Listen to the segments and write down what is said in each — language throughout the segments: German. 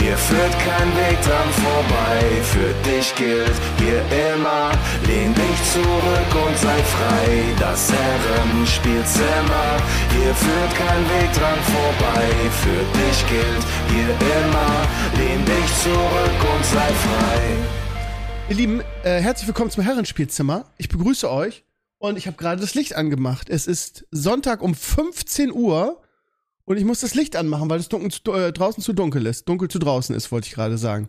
hier führt kein Weg dran vorbei. Für dich gilt hier immer, lehn dich zurück und sei frei. Das Herrenspielzimmer, hier führt kein Weg dran vorbei. Für dich gilt hier immer, lehn dich zurück und sei frei. Ihr Lieben, äh, herzlich willkommen zum Herrenspielzimmer. Ich begrüße euch und ich habe gerade das Licht angemacht. Es ist Sonntag um 15 Uhr und ich muss das Licht anmachen, weil es dunkel zu, äh, draußen zu dunkel ist. Dunkel zu draußen ist, wollte ich gerade sagen.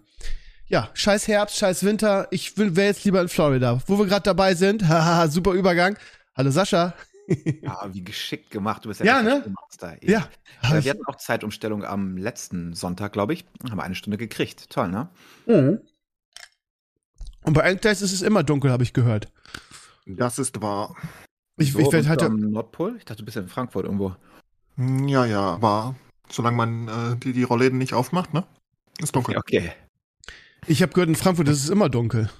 Ja, scheiß Herbst, scheiß Winter. Ich wäre jetzt lieber in Florida, wo wir gerade dabei sind. Haha, super Übergang. Hallo Sascha. Ja, wie geschickt gemacht. Du bist Ja, der ne? Master. Ja. Äh, wir hatten auch Zeitumstellung am letzten Sonntag, glaube ich. Haben wir eine Stunde gekriegt. Toll, ne? Mhm. Und bei Endtest ist es immer dunkel, habe ich gehört. Das ist wahr. Ich, So, ich werde halt. am Nordpol? Ich dachte, du bist in Frankfurt irgendwo. Ja, ja, aber solange man äh, die, die Rollläden nicht aufmacht, ne? Ist dunkel. Okay. Ich habe gehört, in Frankfurt ist es immer dunkel.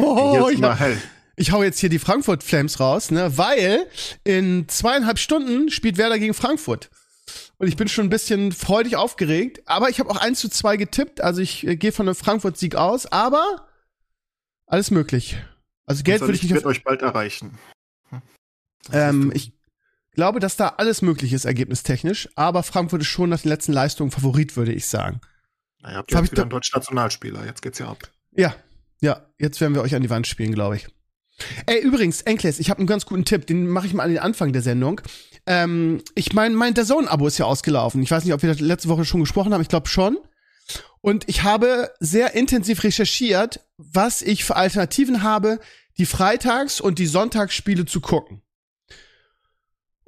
Oh, ist ich, immer hab, hell. ich hau jetzt hier die Frankfurt Flames raus, ne? Weil in zweieinhalb Stunden spielt Werder gegen Frankfurt. Und ich bin schon ein bisschen freudig aufgeregt. Aber ich habe auch 1 zu 2 getippt. Also ich äh, gehe von einem Frankfurt-Sieg aus. Aber alles möglich. Also Geld würde ich nicht wird auf, euch bald erreichen. Hm. Ähm, Ich glaube, dass da alles möglich ist, ergebnistechnisch. Aber Frankfurt ist schon nach den letzten Leistungen Favorit, würde ich sagen. Na, ihr habt hab jetzt ich wieder einen deutschen Nationalspieler. Jetzt geht's ja ab. Ja, ja, jetzt werden wir euch an die Wand spielen, glaube ich. Ey, übrigens, Enkles, ich habe einen ganz guten Tipp, den mache ich mal an den Anfang der Sendung. Ähm, ich meine, mein DAZN-Abo ist ja ausgelaufen. Ich weiß nicht, ob wir das letzte Woche schon gesprochen haben, ich glaube schon. Und ich habe sehr intensiv recherchiert, was ich für Alternativen habe, die Freitags- und die Sonntagsspiele zu gucken.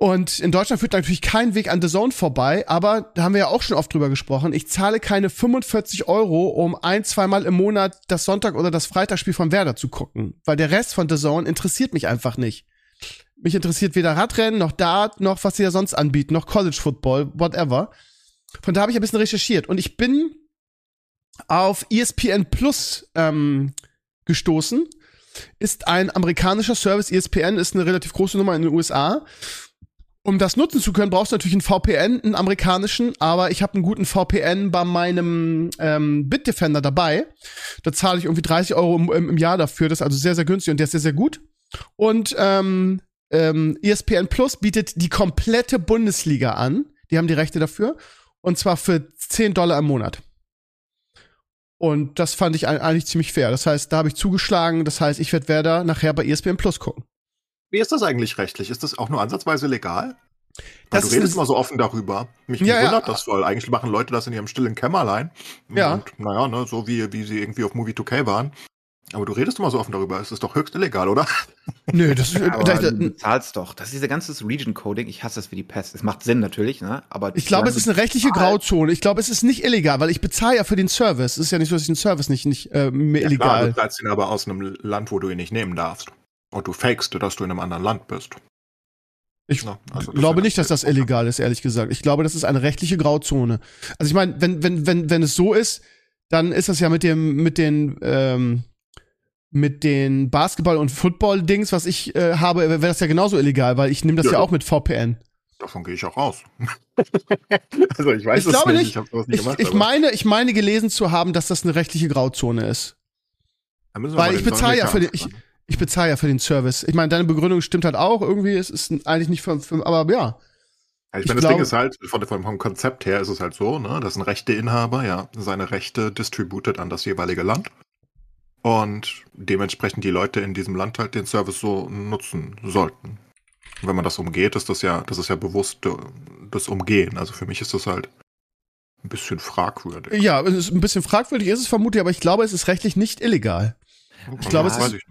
Und in Deutschland führt natürlich kein Weg an The Zone vorbei, aber da haben wir ja auch schon oft drüber gesprochen. Ich zahle keine 45 Euro, um ein, zweimal im Monat das Sonntag- oder das Freitagsspiel von Werder zu gucken. Weil der Rest von The Zone interessiert mich einfach nicht. Mich interessiert weder Radrennen, noch Dart, noch was sie da sonst anbieten, noch College Football, whatever. Von da habe ich ein bisschen recherchiert. Und ich bin auf ESPN Plus ähm, gestoßen. Ist ein amerikanischer Service. ESPN ist eine relativ große Nummer in den USA. Um das nutzen zu können, brauchst du natürlich einen VPN, einen amerikanischen, aber ich habe einen guten VPN bei meinem ähm, Bitdefender dabei. Da zahle ich irgendwie 30 Euro im, im, Jahr dafür. Das ist also sehr, sehr günstig und der ist sehr, sehr gut. Und ähm, ähm, ESPN Plus bietet die komplette Bundesliga an. Die haben die Rechte dafür. Und zwar für 10 Dollar im Monat. Und das fand ich eigentlich ziemlich fair. Das heißt, da habe ich zugeschlagen. Das heißt, ich werde Werder nachher bei ESPN Plus gucken. Wie ist das eigentlich rechtlich? Ist das auch nur ansatzweise legal? Weil Das du redest immer so offen darüber. Mich Ja, mich ja. wundert das voll. Eigentlich machen Leute das in ihrem stillen Kämmerlein. Ja. Und naja, ne, so wie, wie sie irgendwie auf Movie 2K waren. Aber du redest immer so offen darüber. Es ist doch höchst illegal, oder? Nö, das ist. Aber da, du da, bezahlst doch. Das ist diese ganze Region-Coding. Ich hasse das wie die Pest. Es macht Sinn natürlich, ne? Aber ich glaube, es ist eine rechtliche bezahlst- Grauzone. Ich glaube, es ist nicht illegal, weil ich bezahle ja für den Service. Es ist ja nicht so, dass ich den Service nicht, nicht äh, mir Ja, klar, illegal. du zahlst ihn aber aus einem Land, wo du ihn nicht nehmen darfst. Und du fakest, dass du in einem anderen Land bist. Ich Ja, also Ich glaube nicht, dass das illegal ist, ehrlich gesagt. Ich glaube, das ist eine rechtliche Grauzone. Also ich meine, wenn, wenn, wenn, wenn es so ist, dann ist das ja mit dem, mit den, ähm, mit den Basketball- und Football-Dings, was ich äh, habe, wäre das ja genauso illegal, weil ich nehme das ja, Ja. auch mit VPN. Davon gehe ich auch aus. also ich weiß Ich glaube nicht. Ich, nicht Ich, gemacht, ich aber meine, ich meine gelesen zu haben, dass das eine rechtliche Grauzone ist. Weil ich bezahle ja für den, ich, ich bezahle ja für den Service. Ich meine, deine Begründung stimmt halt auch irgendwie. Es ist eigentlich nicht für, für aber ja. Ja, ich Ich meine, das glaube- Ding ist halt, von, vom Konzept her ist es halt so, ne, dass ein Rechteinhaber ja seine Rechte distributed an das jeweilige Land. Und dementsprechend die Leute in diesem Land halt den Service so nutzen sollten. Und wenn man das umgeht, ist das ja, das ist ja bewusst äh, das Umgehen. Also für mich ist das halt ein bisschen fragwürdig. Ja, ein bisschen fragwürdig ist es vermutlich, aber ich glaube, es ist rechtlich nicht illegal. ich glaube, das es ist- ich.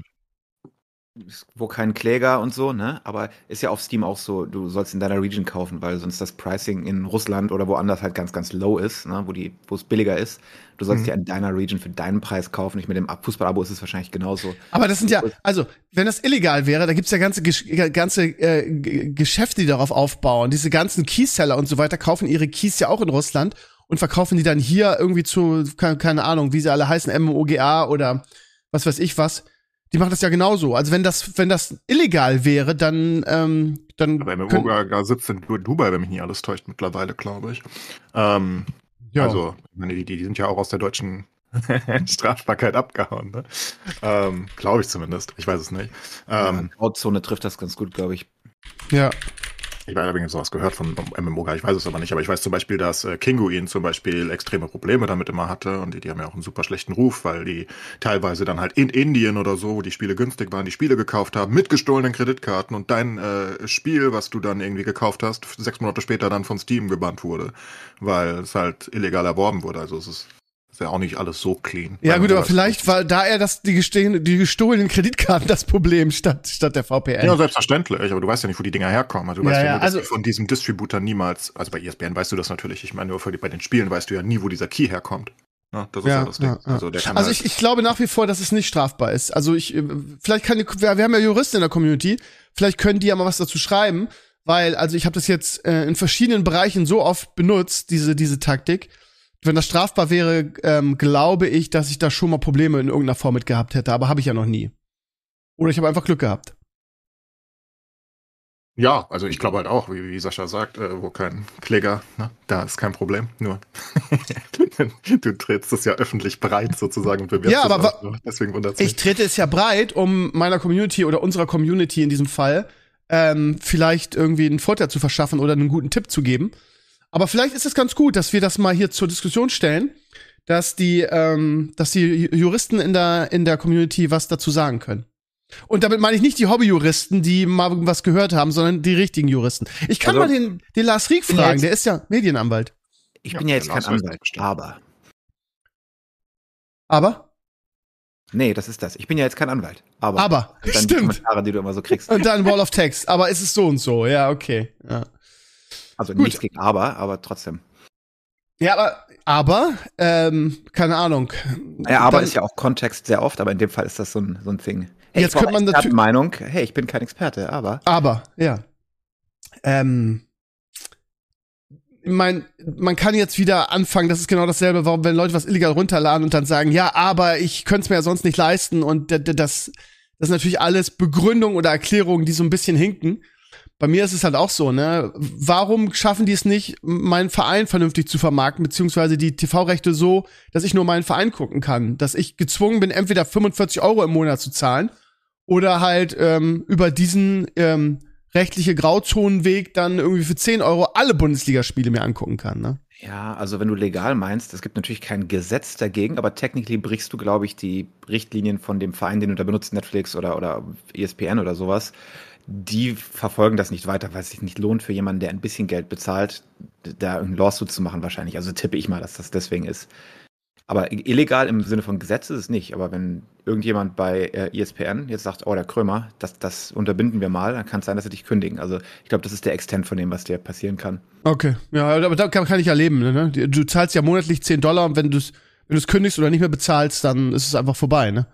Wo kein Kläger und so, ne? Aber ist ja auf Steam auch so, du sollst in deiner Region kaufen, weil sonst das Pricing in Russland oder woanders halt ganz, ganz low ist, ne? Wo die, wo es billiger ist. Du sollst Mhm. ja in deiner Region für deinen Preis kaufen. Nicht mit dem Ab- Fußballabo ist es wahrscheinlich genauso. Aber das sind ja, also, wenn das illegal wäre, da gibt's ja ganze, Gesch- ganze äh, Geschäfte, die darauf aufbauen. Diese ganzen Keyseller und so weiter kaufen ihre Keys ja auch in Russland und verkaufen die dann hier irgendwie zu, keine, keine Ahnung, wie sie alle heißen, MOGA oder was weiß ich was. Die machen das ja genauso. Also wenn das, wenn das illegal wäre, dann, ähm, dann. Aber MMO sitzt in Dubai, wenn mich nicht alles täuscht, mittlerweile, glaube ich. Ähm, ja. Also, ich meine, die, die sind ja auch aus der deutschen Strafbarkeit abgehauen, ne? Ähm, glaube ich zumindest. Ich weiß es nicht. Ähm, Grauzone trifft das ganz gut, glaube ich. ja. Ich habe übrigens sowas gehört von MMO, ich weiß es aber nicht, aber ich weiß zum Beispiel, dass äh, Kinguin zum Beispiel extreme Probleme damit immer hatte und die, die haben ja auch einen super schlechten Ruf, weil die teilweise dann halt in Indien oder so, wo die Spiele günstig waren, die Spiele gekauft haben mit gestohlenen Kreditkarten und dein äh, Spiel, was du dann irgendwie gekauft hast, sechs Monate später dann von Steam gebannt wurde, weil es halt illegal erworben wurde. Also es ist, ist ja auch nicht alles so clean. Ja, gut, aber vielleicht war da eher das, die, gestehlen, die gestohlenen Kreditkarten das Problem statt, statt der VPN. Ja, selbstverständlich, aber du weißt ja nicht, wo die Dinger herkommen. Also du Ja, weißt ja, ja, also- von diesem Distributor niemals, also bei ESPN weißt du das natürlich, ich meine nur für die, bei den Spielen weißt du ja nie, wo dieser Key herkommt. Ja, das ist ja, Ja, das Ding. ja, ja. Also, Also halt, ich, ich glaube nach wie vor, dass es nicht strafbar ist. Also ich, äh, vielleicht kann, die- wir, wir haben ja Juristen in der Community, vielleicht können die ja mal was dazu schreiben, weil, also ich habe das jetzt äh, in verschiedenen Bereichen so oft benutzt, diese, diese Taktik. Wenn das strafbar wäre, ähm, glaube ich, dass ich da schon mal Probleme in irgendeiner Form mit gehabt hätte, aber habe ich ja noch nie. Oder ich habe einfach Glück gehabt. ja, also ich glaube halt auch, wie, wie Sascha sagt, äh, wo kein Kläger, ne, da ist kein Problem. Nur du trittst es ja öffentlich breit sozusagen und bewirbst Ja, es aber auch, ne? deswegen wundert Ich mich. trete es ja breit, um meiner Community oder unserer Community in diesem Fall ähm, vielleicht irgendwie einen Vorteil zu verschaffen oder einen guten Tipp zu geben. Aber vielleicht ist es ganz gut, dass wir das mal hier zur Diskussion stellen, dass die, ähm, dass die Juristen in der, in der Community was dazu sagen können. Und damit meine ich nicht die Hobbyjuristen, die mal was gehört haben, sondern die richtigen Juristen. Ich kann Also, mal den, den Lars Rieck ja fragen, jetzt- der ist ja Medienanwalt. Ich Ja, bin ja jetzt der kein Anwalt, aber. Aber, Nee, das ist das. Ich bin ja jetzt kein Anwalt. Aber. aber, dann die stimmt. Kommentare, die du immer so kriegst. Und dann Wall of Text. Aber es ist so und so. Ja, okay. Ja. Also Gut. nichts gegen aber, aber trotzdem. Ja, aber, aber, ähm, keine Ahnung. Ja, aber Dann- ist ja auch Kontext sehr oft, aber in dem Fall ist das so ein, so ein Thing. Hey, Jetzt könnte man natürlich- Meinung. Hey, ich bin kein Experte, aber. Aber, ja. Ähm, ich mein, man kann jetzt wieder anfangen, das ist genau dasselbe, warum, wenn Leute was illegal runterladen und dann sagen, ja, aber ich könnte es mir ja sonst nicht leisten und das, das ist natürlich alles Begründungen oder Erklärungen, die so ein bisschen hinken. Bei mir ist es halt auch so, ne? Warum schaffen die es nicht, meinen Verein vernünftig zu vermarkten, beziehungsweise die TV-Rechte so, dass ich nur meinen Verein gucken kann? Dass ich gezwungen bin, entweder 45 Euro im Monat zu zahlen oder halt ähm, über diesen ähm, rechtliche Grauzonenweg dann irgendwie für 10 Euro alle Bundesligaspiele mir angucken kann, ne? Ja, also wenn du legal meinst, es gibt natürlich kein Gesetz dagegen, aber technically brichst du, glaube ich, die Richtlinien von dem Verein, den du da benutzt, Netflix oder, oder ESPN oder sowas. Die verfolgen das nicht weiter, weil es sich nicht lohnt für jemanden, der ein bisschen Geld bezahlt, da einen Lawsuit zu machen wahrscheinlich. Also tippe ich mal, dass das deswegen ist. Aber illegal im Sinne von Gesetz ist es nicht. Aber wenn irgendjemand bei äh, ESPN jetzt sagt, oh, der Krömer, das, das unterbinden wir mal, dann kann es sein, dass sie dich kündigen. Also ich glaube, das ist der Extent von dem, was dir passieren kann. Okay, ja, aber da kann, kann ich ja leben, ne? Du zahlst ja monatlich 10 Dollar und wenn du es wenn kündigst oder nicht mehr bezahlst, dann ist es einfach vorbei, ne?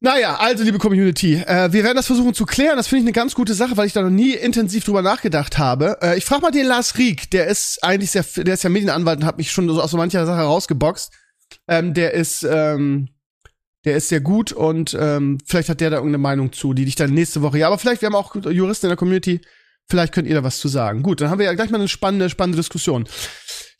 Naja, also liebe Community, äh, wir werden das versuchen zu klären. Das finde ich eine ganz gute Sache, weil ich da noch nie intensiv drüber nachgedacht habe. Äh, ich frage mal den Lars Rieck, der ist eigentlich sehr, der ist ja Medienanwalt und hat mich schon so aus so mancher Sache rausgeboxt. Ähm, der ist, ähm, der ist sehr gut und ähm, vielleicht hat der da irgendeine Meinung zu, die dich dann nächste Woche. Ja, aber vielleicht, wir haben auch Juristen in der Community. Vielleicht könnt ihr da was zu sagen. Gut, dann haben wir ja gleich mal eine spannende, spannende Diskussion.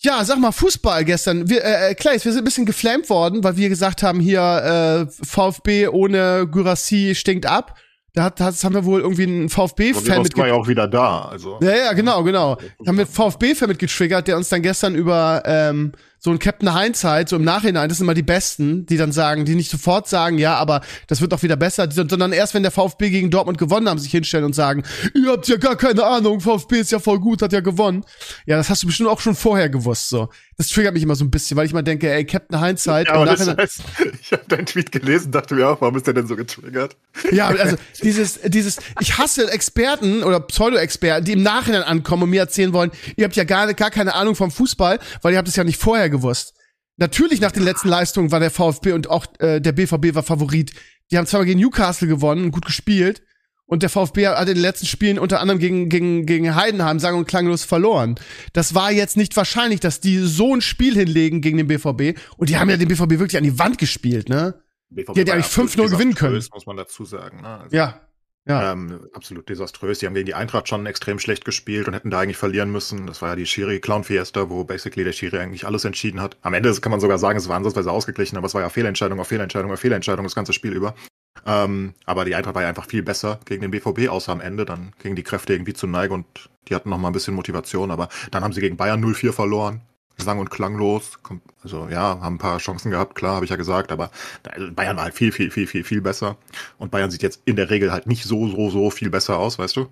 Ja, sag mal, Fußball gestern. Wir, äh, Claes, wir sind ein bisschen geflamed worden, weil wir gesagt haben, hier äh, VfB ohne Gyrassi stinkt ab. Da hat, das haben wir wohl irgendwie einen VfB-Fan mit. war ja auch wieder da, also. Ja, ja, genau, genau. Da haben wir VfB-Fan mit getriggert, der uns dann gestern über ähm, so ein Captain Hindsight, so im Nachhinein, das sind immer die Besten, die dann sagen, die nicht sofort sagen, ja, aber das wird doch wieder besser, sondern erst wenn der VfB gegen Dortmund gewonnen haben, sich hinstellen und sagen, ihr habt ja gar keine Ahnung, VfB ist ja voll gut, hat ja gewonnen. Ja, das hast du bestimmt auch schon vorher gewusst, so. Das triggert mich immer so ein bisschen, weil ich mal denke, ey, Captain Hindsight. Ja, aber das heißt, ich habe deinen Tweet gelesen, dachte mir auch, warum ist der denn so getriggert? Ja, also dieses, dieses, ich hasse Experten oder Pseudo-Experten, die im Nachhinein ankommen und mir erzählen wollen, ihr habt ja gar, gar keine Ahnung vom Fußball, weil ihr habt es ja nicht vorher gewusst. Natürlich nach den letzten Leistungen war der VfB und auch äh, der BVB war Favorit. Die haben zweimal gegen Newcastle gewonnen und gut gespielt. Und der VfB hat in den letzten Spielen unter anderem gegen, gegen, gegen Heidenheim sang- und klanglos verloren. Das war jetzt nicht wahrscheinlich, dass die so ein Spiel hinlegen gegen den BVB. Und die haben ja den BVB wirklich an die Wand gespielt, ne? BVB Die hätte eigentlich 5-0 gewinnen können. Muss man dazu sagen. Ne? Also, Ja. Ja. Ähm, absolut desaströs. Die haben gegen die Eintracht schon extrem schlecht gespielt und hätten da eigentlich verlieren müssen. Das war ja die Schiri-Clown-Fiesta, wo basically der Schiri eigentlich alles entschieden hat. Am Ende kann man sogar sagen, es war ansatzweise ausgeglichen, aber es war ja Fehlentscheidung auf Fehlentscheidung auf Fehlentscheidung das ganze Spiel über. Ähm, aber die Eintracht war ja einfach viel besser gegen den BVB, außer am Ende. Dann gegen die Kräfte irgendwie zu neigen und die hatten noch mal ein bisschen Motivation. Aber dann haben sie gegen Bayern 0-4 verloren. Sang- und klanglos. Also ja, haben ein paar Chancen gehabt, klar, habe ich ja gesagt. Aber also Bayern war halt viel, viel, viel, viel, viel besser. Und Bayern sieht jetzt in der Regel halt nicht so, so, so viel besser aus, weißt du?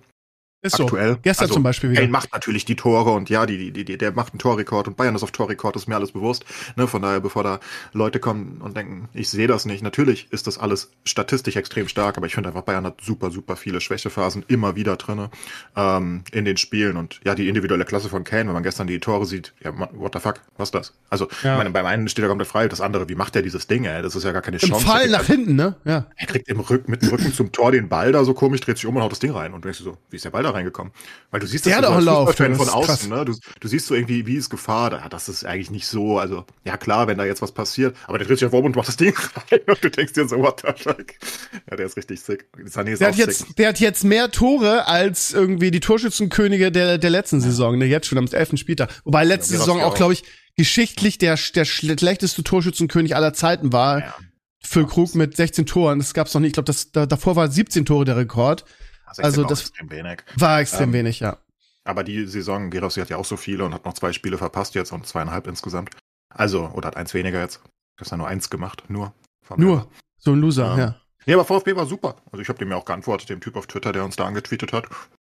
Ist so. aktuell. Gestern Also, zum Beispiel wieder. Kane macht natürlich die Tore und ja, die, die, die, der macht einen Torrekord und Bayern ist auf Torrekord, ist mir alles bewusst. Ne, von daher, bevor da Leute kommen und denken, ich sehe das nicht. Natürlich ist das alles statistisch extrem stark, aber ich finde einfach, Bayern hat super, super viele Schwächephasen immer wieder drinne ähm, in den Spielen. Und ja, die individuelle Klasse von Kane, wenn man gestern die Tore sieht, ja, what the fuck, was ist das? Also, Ja. ich meine, beim einen steht er komplett frei, das andere, wie macht der dieses Ding, ey? Das ist ja gar keine Im Chance. Fall Der nach hinten, ne? Ja. er kriegt im Rück, mit dem Rücken zum Tor den Ball da so komisch, dreht sich um und haut das Ding rein. Und denkst so, wie ist der Ball da reingekommen? Weil du siehst das so Lauf, das von außen, ne? Du, du siehst so irgendwie, wie ist Gefahr? Da, das ist eigentlich nicht so. Also, ja klar, wenn da jetzt was passiert, aber der dreht sich auf um und macht das Ding rein und du denkst dir so, what the fuck? Ja, der ist richtig sick. Sané ist Der auch hat, sick. jetzt, der hat jetzt mehr Tore als irgendwie die Torschützenkönige der, der letzten Saison, ne? Jetzt schon am 11. Spieltag. Wobei letzte Ja, Saison auch. glaube ich, geschichtlich der, der schlechteste Torschützenkönig aller Zeiten war. Ja. Phil Krug mit 16 Toren. Das gab's noch nicht. Ich glaube, das da, davor war 17 Tore der Rekord. Also, also das extrem wenig. War extrem Ähm, wenig, ja. Aber die Saison, Gerossi hat ja auch so viele und hat noch zwei Spiele verpasst jetzt und zweieinhalb insgesamt. Also, oder hat eins weniger jetzt. Gestern nur eins gemacht, nur. Von Nur so ein Loser, Ähm, ja. Nee, aber VfB war super. Also ich habe dem ja auch geantwortet, dem Typ auf Twitter, der uns da angetweetet hat.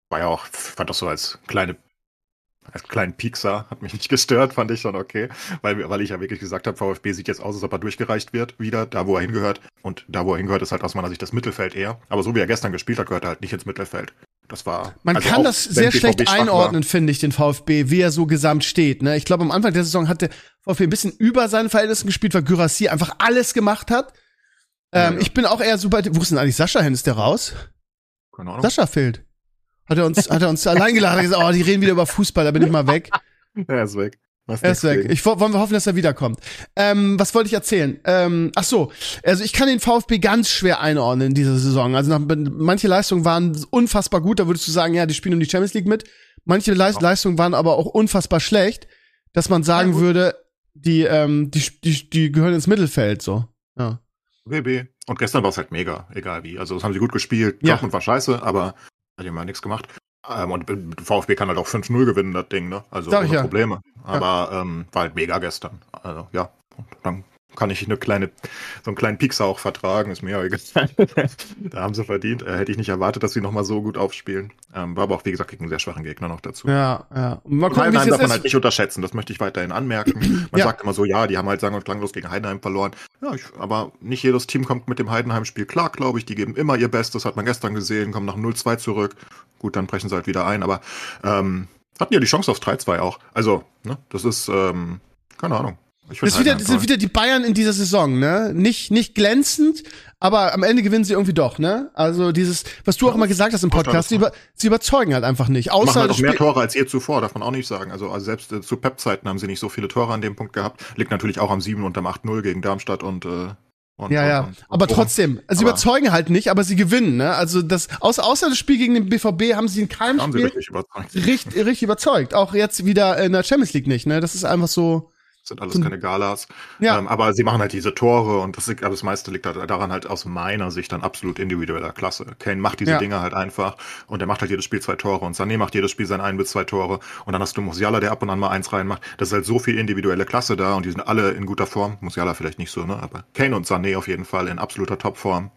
War ja auch, fand das so als kleine, als kleinen Piekser, hat mich nicht gestört, fand ich schon okay. Weil, weil ich ja wirklich gesagt habe, VfB sieht jetzt aus, als ob er durchgereicht wird, wieder, da wo er hingehört. Und da wo er hingehört, ist halt aus meiner Sicht das Mittelfeld eher. Aber so wie er gestern gespielt hat, gehört er halt nicht ins Mittelfeld. Das war. Man also kann auch das sehr schlecht einordnen, finde ich, den VfB, wie er so gesamt steht. Ne? Ich glaube, am Anfang der Saison hat der VfB ein bisschen über seinen Verhältnissen gespielt, weil Gyrassi einfach alles gemacht hat. Ähm, Ja, ja. Ich bin auch eher super. Wo ist denn eigentlich Sascha hin? Ist der raus? Keine Ahnung. Sascha fehlt. Hat er uns, hat er uns allein geladen, hat gesagt, oh, die reden wieder über Fußball, da bin ich mal weg. Er ist weg. Was Er ist weg. gegen. Ich wo- wollen wir hoffen, dass er wiederkommt. Ähm, was wollte ich erzählen? Ähm, ach so, also ich kann den VfB ganz schwer einordnen in dieser Saison. Also nach, manche Leistungen waren unfassbar gut, da würdest du sagen, ja, die spielen um die Champions League mit. Manche Leis- Leistungen waren aber auch unfassbar schlecht, dass man sagen Ja, würde, die, ähm, die, die, die gehören ins Mittelfeld, so. Ja. WB. Und gestern war es halt mega, egal wie. Also das haben sie gut gespielt. Ja. Dortmund war scheiße, aber hat ja mal nichts gemacht. Ähm, und VfB kann halt auch 5-0 gewinnen, das Ding, ne? Also ohne ja. Probleme. Aber ähm, war halt mega gestern. Also ja, und dann kann ich eine kleine, so einen kleinen Piekser auch vertragen, ist mir ja egal. da haben sie verdient. Äh, hätte ich nicht erwartet, dass sie nochmal so gut aufspielen. Ähm, war aber auch, wie gesagt, gegen einen sehr schwachen Gegner noch dazu. Ja, ja. Mal gucken, Heidenheim darf man halt nicht unterschätzen, das möchte ich weiterhin anmerken. Man Ja. sagt immer so, ja, die haben halt sang- und klanglos gegen Heidenheim verloren. Ja, ich, aber nicht jedes Team kommt mit dem Heidenheim-Spiel klar, glaube ich. Die geben immer ihr Bestes, hat man gestern gesehen, kommen nach 0-2 zurück. Gut, dann brechen sie halt wieder ein, aber ähm, hatten ja die Chance aufs 3-2 auch. Also, ne, das ist, ähm, keine Ahnung. Ich Das, ist wieder, Heidenheim das sind wieder die Bayern in dieser Saison, ne? Nicht, nicht glänzend, aber am Ende gewinnen sie irgendwie doch, ne? Also dieses, was du auch immer gesagt hast im Podcast, sie, über, sie überzeugen halt einfach nicht. Die machen Außer halt auch mehr Tore als je zuvor, darf man auch nicht sagen. Also, also selbst äh, zu Pep-Zeiten haben sie nicht so viele Tore an dem Punkt gehabt. Liegt natürlich auch am 7 und am 8-0 gegen Darmstadt und, äh, und ja, ja. und, und Aber trotzdem, also sie überzeugen halt nicht, aber sie gewinnen, ne? Also das, außer, außer das Spiel gegen den BVB haben sie in keinem haben sie Spiel wirklich überzeugt. richtig, richtig überzeugt. Auch jetzt wieder in der Champions League nicht, ne? Das ist einfach so, Sind alles Hm. keine Galas. Ja. Ähm, aber sie machen halt diese Tore und das, liegt- das meiste liegt halt daran halt aus meiner Sicht dann absolut individueller Klasse. Kane macht diese Ja. Dinge halt einfach und er macht halt jedes Spiel zwei Tore und Sané macht jedes Spiel sein ein bis zwei Tore und dann hast du Musiala, der ab und an mal eins reinmacht. Das ist halt so viel individuelle Klasse da und die sind alle in guter Form. Musiala vielleicht nicht so, ne? Aber Kane und Sané auf jeden Fall in absoluter Topform.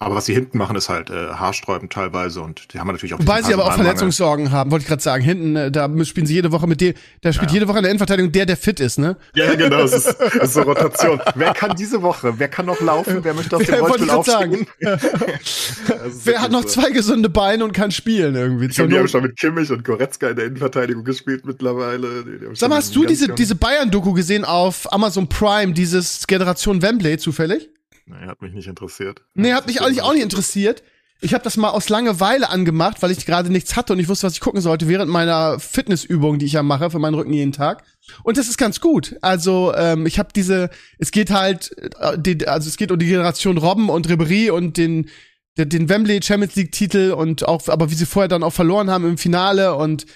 Aber was sie hinten machen, ist halt äh, haarsträubend teilweise und die haben natürlich auch Wobei sie aber auch. Verletzungssorgen haben, wollte ich gerade sagen. Hinten, äh, da spielen sie jede Woche mit dem, da spielt Ja. jede Woche in der Innenverteidigung der, der fit ist, ne? Ja, genau, es ist, es ist so Rotation. wer kann diese Woche? Wer kann noch laufen? Wer möchte aus dem Rollstuhl aufstehen? Das Wer hat noch so. zwei gesunde Beine und kann spielen irgendwie? Ich Zur glaube, die haben schon mit Kimmich und Goretzka in der Innenverteidigung gespielt mittlerweile. Sag mal, hast du diese, diese Bayern-Doku gesehen auf Amazon Prime, dieses Generation Wembley zufällig? Nee, hat mich nicht interessiert. Nee, hat mich eigentlich auch nicht interessiert. Ich habe das mal aus Langeweile angemacht, weil ich gerade nichts hatte und ich wusste, was ich gucken sollte während meiner Fitnessübung, die ich ja mache für meinen Rücken jeden Tag. Und das ist ganz gut. Also ähm, ich habe diese, es geht halt, äh, also es geht um die Generation Robben und Ribery und den den, Wembley Champions League Titel und auch, aber wie sie vorher dann auch verloren haben im Finale und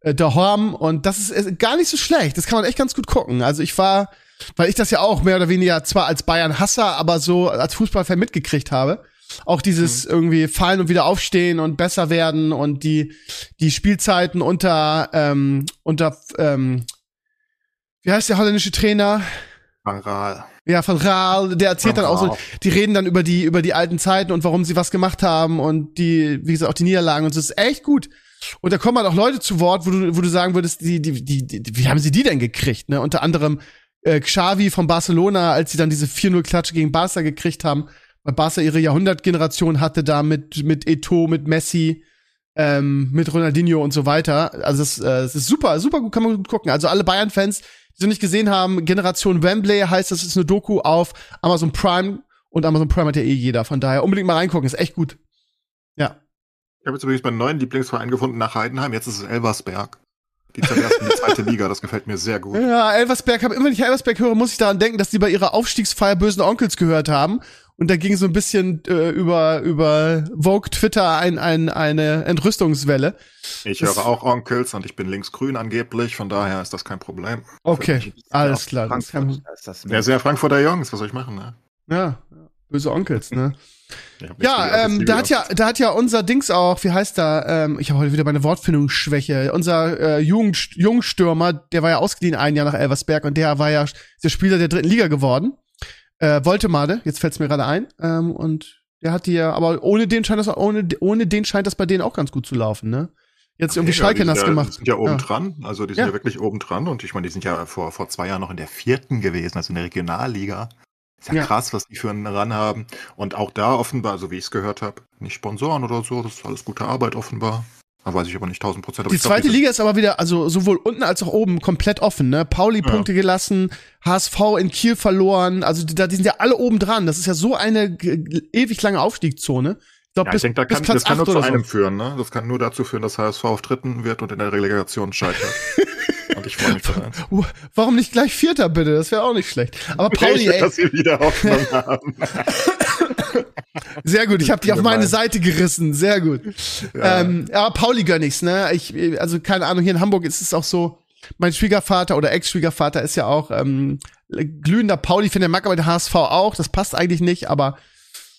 äh, der Horm und das ist äh, gar nicht so schlecht. Das kann man echt ganz gut gucken. Also ich war, weil ich das ja auch mehr oder weniger zwar als Bayern-Hasser, aber so als Fußballfan mitgekriegt habe. Auch dieses irgendwie fallen und wieder aufstehen und besser werden und die die Spielzeiten unter ähm, unter ähm, wie heißt der holländische Trainer? Van Raal. Ja, von Raal, der erzählt dann auch so, die reden dann über die, über die alten Zeiten und warum sie was gemacht haben und die, wie gesagt, auch die Niederlagen und so, das ist echt gut. Und da kommen halt auch Leute zu Wort, wo du, wo du sagen würdest, die, die, die, die wie haben sie die denn gekriegt, ne? Unter anderem, äh, Xavi von Barcelona, als sie dann diese 4-0-Klatsche gegen Barca gekriegt haben, weil Barca ihre Jahrhundertgeneration hatte da mit, mit Eto, mit Messi, ähm, mit Ronaldinho und so weiter. Also das, äh, ist super, super gut, kann man gut gucken. Also alle Bayern-Fans, die so nicht gesehen haben, Generation Wembley heißt, das ist eine Doku auf Amazon Prime und Amazon Prime hat ja eh jeder. Von daher unbedingt mal reingucken, ist echt gut. Ja. Ich habe jetzt übrigens meinen neuen Lieblingsverein gefunden nach Heidenheim. Jetzt ist es Elversberg. Die zerbersten die zweite Liga. Das gefällt mir sehr gut. Ja, Elversberg, hab, immer wenn ich Elversberg höre, muss ich daran denken, dass die bei ihrer Aufstiegsfeier bösen Onkels gehört haben. Und da ging so ein bisschen äh, über, über Vogue Twitter ein, ein, eine Entrüstungswelle. Ich Das- höre auch Onkels und ich bin linksgrün angeblich. Von daher ist das kein Problem. Okay, alles klar. Frankfurt, ist das Ja, sehr Frankfurter Jungs. Was soll ich machen, ne? ja, böse Onkels, ne? Ja, ähm, da hat ja, da hat ja unser Dings auch, wie heißt da, ähm, ich habe heute wieder meine Wortfindungsschwäche, unser äh, Jugend, Jungstürmer, der war ja ausgeliehen ein Jahr nach Elversberg und der war ja der Spieler der dritten Liga geworden. Äh, Woltemade, jetzt fällt's mir gerade ein. Ähm, und der hat die ja, aber ohne den scheint das, ohne, ohne den scheint das bei denen auch ganz gut zu laufen, ne? Jetzt irgendwie Ja, Schalke die nass ja, gemacht. Die sind ja oben Ja. dran. Also die sind Ja. ja. wirklich oben dran. Und ich meine, die sind ja vor, vor zwei Jahren noch in der vierten gewesen, also in der Regionalliga. Ist ja, Ja. krass, was die für einen Ran haben. Und auch da offenbar, so wie ich es gehört habe, nicht Sponsoren oder so. Das ist alles gute Arbeit offenbar. Da weiß ich aber nicht 1000 Prozent. Die zweite Liga ist aber wieder, also sowohl unten als auch oben komplett offen, ne? Pauli Ja. Punkte gelassen, HSV in Kiel verloren, also da- die sind ja alle oben dran. Das ist ja so eine ewig lange Aufstiegszone. Ich Ja, bis, ich denke, da kann, das kann nur 8 zu oder so. einem führen. Ne? Das kann nur dazu führen, dass HSV auf Dritten wird und in der Relegation scheitert. und ich freue mich eins. Uh, Warum nicht gleich Vierter, bitte? Das wäre auch nicht schlecht. Aber Pauli, ey, dass sie wieder Hoffnung haben. sehr gut. Ich habe dich auf meine Seite gerissen. Sehr gut. Ja. Ähm, aber Pauli gönn ich's, ne? Ich, also keine Ahnung, hier in Hamburg ist es auch so, mein Schwiegervater oder Ex-Schwiegervater ist ja auch ähm, glühender Pauli-Fan, der mag aber den HSV auch. Das passt eigentlich nicht, aber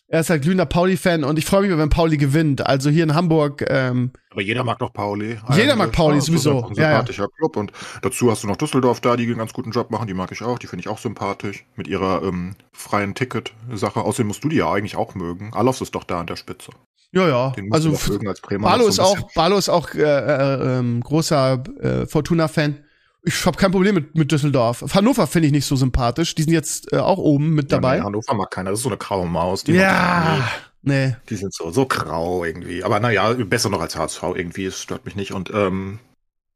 er ist halt glühender Pauli-Fan und ich freue mich, wenn Pauli gewinnt. Also hier in Hamburg, ähm, Aber jeder mag doch Pauli. Jeder mag Pauli, ist sowieso. Ein Ja, ja. sympathischer Club. Und dazu hast du noch Düsseldorf da, die einen ganz guten Job machen. Die mag ich auch. Die finde ich auch sympathisch. Mit ihrer ähm, freien Ticket-Sache. Außerdem musst du die ja eigentlich auch mögen. Alofs ist doch da an der Spitze. ja, ja. Den musst Also mögen als Bremer. Barlo Das ist auch, Barlo ist auch äh, äh, ähm, großer äh, Fortuna-Fan. Ich habe kein Problem mit, mit Düsseldorf. Hannover finde ich nicht so sympathisch. Die sind jetzt äh, auch oben mit dabei. Ja, nee, Hannover mag keiner. Das ist so eine graue Maus. Die Ja, nee. Die sind so, so grau irgendwie. Aber naja, besser noch als HSV irgendwie. Es stört mich nicht. Und, ähm,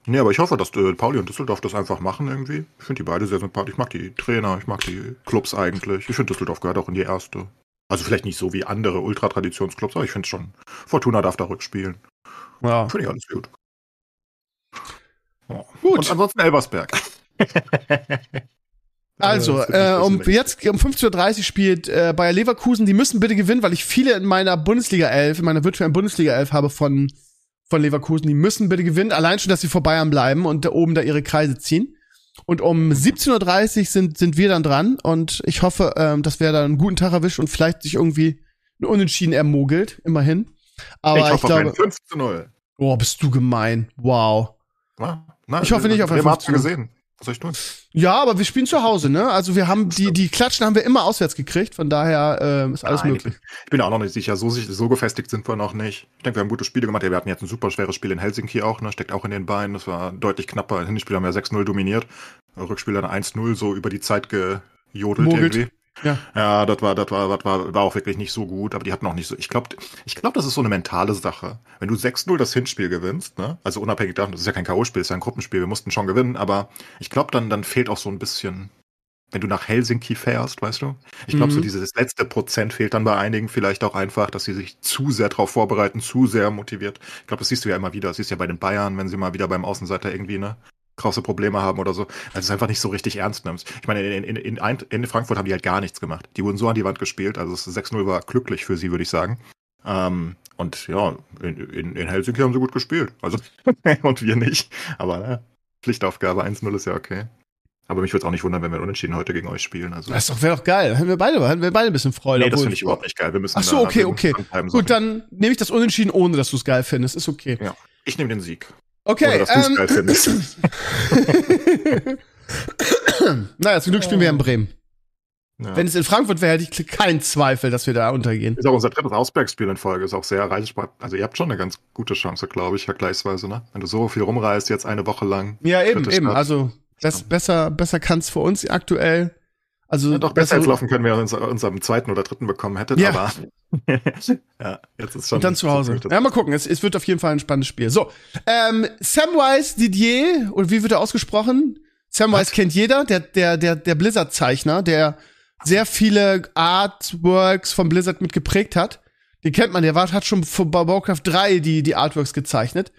nee, aber ich hoffe, dass äh, Pauli und Düsseldorf das einfach machen irgendwie. Ich finde die beide sehr sympathisch. Ich mag die Trainer, ich mag die Clubs eigentlich. Ich finde, Düsseldorf gehört auch in die erste. Also vielleicht nicht so wie andere Ultratraditionsclubs, aber ich finde schon, Fortuna darf da rückspielen. Ja. Finde ich alles gut. Ja. Gut. Und ansonsten Elversberg. Also, äh, um jetzt um 15.30 Uhr spielt äh, Bayer Leverkusen. Die müssen bitte gewinnen, weil ich viele in meiner Bundesliga 11, in meiner virtuellen Bundesliga 11 habe von, von Leverkusen. Die müssen bitte gewinnen. Allein schon, dass sie vor Bayern bleiben und da oben da ihre Kreise ziehen. Und um 17.30 Uhr sind, sind wir dann dran und ich hoffe, ähm, dass wir da einen guten Tag erwischt und vielleicht sich irgendwie ein Unentschieden ermogelt, immerhin. Aber ich hoffe ich glaube, auf ein 5 zu 0. oh, bist du gemein. Wow. Ja, na, Ich hoffe nicht auf ein Bremer 5 hat's zu ja 0. gesehen. Was soll ich tun? Ja, aber wir spielen zu Hause, ne? Also wir haben die, die Klatschen haben wir immer auswärts gekriegt, von daher ähm, ist alles Nein, möglich. Ich bin auch noch nicht sicher. So, so gefestigt sind wir noch nicht. Ich denke, wir haben gute Spiele gemacht. Ja, wir hatten jetzt ein super schweres Spiel in Helsinki auch, ne? Steckt auch in den Beinen. Das war deutlich knapper. Hinspiel haben wir 6-0 dominiert. Rückspiel dann 1-0 so über die Zeit gejodelt Mogelt. irgendwie. Ja. Ja, das war, das war, das war, war auch wirklich nicht so gut, aber die hatten auch nicht so. Ich glaube, ich glaube, das ist so eine mentale Sache. Wenn du 6-0 das Hinspiel gewinnst, ne? Also unabhängig davon, das ist ja kein K.O.-Spiel, ist ja ein Gruppenspiel, wir mussten schon gewinnen, aber ich glaube, dann, dann fehlt auch so ein bisschen, wenn du nach Helsinki fährst, weißt du? Ich glaube, so Mhm. dieses letzte Prozent fehlt dann bei einigen vielleicht auch einfach, dass sie sich zu sehr darauf vorbereiten, zu sehr motiviert. Ich glaube, das siehst du ja immer wieder. Das siehst du ja bei den Bayern, wenn sie mal wieder beim Außenseiter irgendwie, ne? Große Probleme haben oder so, du es einfach nicht so richtig ernst nimmst. Ich meine, in, in, in, in Frankfurt haben die halt gar nichts gemacht. Die wurden so an die Wand gespielt, also das 6-0 war glücklich für sie, würde ich sagen. Ähm, und ja, in, in, in Helsinki haben sie gut gespielt. Also, und wir nicht. Aber ne, Pflichtaufgabe 1-0 ist ja okay. Aber mich würde es auch nicht wundern, wenn wir unentschieden heute gegen euch spielen. Also, Das wäre doch geil. Hätten wir beide, hätten wir beide ein bisschen Freude. nee, das finde ich überhaupt nicht geil. Wir müssen Ach so, okay, okay. Gut, dann nehme ich das Unentschieden, ohne dass du es geil findest. Ist okay. Ja. Ich nehme den Sieg. Okay. Ohne, dass ähm, naja, zum Glück spielen wir in Bremen. Ja. Wenn es in Frankfurt wäre, hätte ich keinen Zweifel, dass wir da untergehen. Ist auch unser drittes Ausbergspiel in Folge, ist auch sehr reisesport. Also ihr habt schon eine ganz gute Chance, glaube ich, vergleichsweise, ne? Wenn du so viel rumreist, jetzt eine Woche lang. Ja, eben, eben. Stadt. Also bess, besser, besser kann es für uns aktuell. Also Ja, doch besser als laufen können wir uns, uns am zweiten oder dritten bekommen hättet, Ja. aber ja, jetzt ist schon. Und dann zu Hause. Ja, mal gucken. Es, es wird auf jeden Fall ein spannendes Spiel. So, ähm, Samwise Didier, oder wie wird er ausgesprochen? Samwise kennt jeder, der, der, der, der Blizzard-Zeichner, der sehr viele Artworks von Blizzard mit geprägt hat. Den kennt man, der war, hat schon für Warcraft 3 die, die Artworks gezeichnet.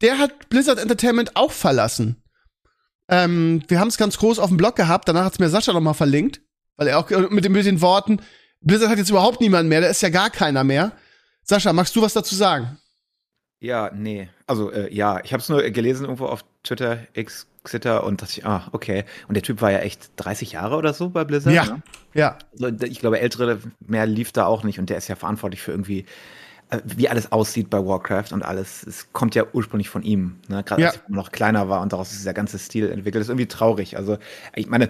Der hat Blizzard Entertainment auch verlassen. Ähm, wir haben es ganz groß auf dem Blog gehabt, danach hat es mir Sascha noch mal verlinkt, weil er auch mit, den- mit den Worten, Blizzard hat jetzt überhaupt niemanden mehr, da ist ja gar keiner mehr. Sascha, magst du was dazu sagen? Ja, nee. Also, äh, ja, ich habe es nur gelesen irgendwo auf Twitter, X, Xitter und dachte ich, ah, okay. Und der Typ war ja echt 30 Jahre oder so bei Blizzard. Ja. Ne? Ja. Also, Ich glaube, ältere mehr lief da auch nicht und der ist ja verantwortlich für irgendwie, wie alles aussieht bei Warcraft und alles. Es kommt ja ursprünglich von ihm, ne? gerade Ja. als er noch kleiner war und daraus ist dieser ganze Stil entwickelt. Das ist irgendwie traurig. Also, ich meine,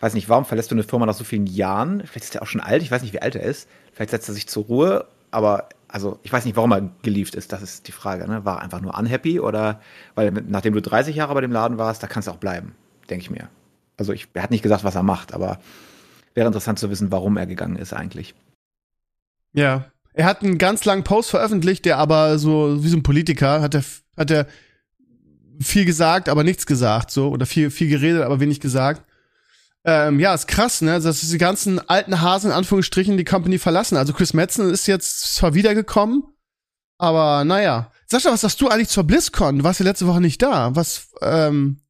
weiß nicht, warum verlässt du eine Firma nach so vielen Jahren? Vielleicht ist er auch schon alt, ich weiß nicht, wie alt er ist. Vielleicht setzt er sich zur Ruhe, aber also ich weiß nicht, warum er gelieft ist, das ist die Frage. Ne? War er einfach nur unhappy oder weil nachdem du 30 Jahre bei dem Laden warst, da kannst du auch bleiben, denke ich mir. Also ich, er hat nicht gesagt, was er macht, aber wäre interessant zu wissen, warum er gegangen ist eigentlich. Ja. Er hat einen ganz langen Post veröffentlicht, der aber so, wie so ein Politiker, hat er, hat er viel gesagt, aber nichts gesagt, so, oder viel, viel geredet, aber wenig gesagt. Ähm, ja, ist krass, ne, dass diese ganzen alten Hasen in Anführungsstrichen die Company verlassen. Also Chris Metzen ist jetzt zwar wiedergekommen, aber naja. Sascha, was sagst du eigentlich zur BlizzCon? Du warst ja letzte Woche nicht da. Was, ähm,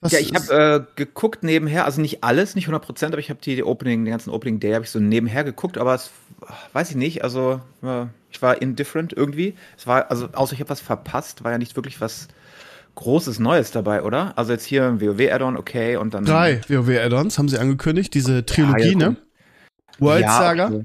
was ja, ich habe äh, geguckt nebenher, also nicht alles, nicht 100 Prozent, aber ich habe die, die Opening, den ganzen Opening Day habe ich so nebenher geguckt, aber es weiß ich nicht, also äh, ich war indifferent irgendwie. Es war, also außer ich habe was verpasst, war ja nicht wirklich was Großes Neues dabei, oder? Also jetzt hier ein WoW-Add-on, okay, und dann drei WoW-Add-ons haben sie angekündigt, diese Trilogie, ja, ne? World Ja, Saga. okay.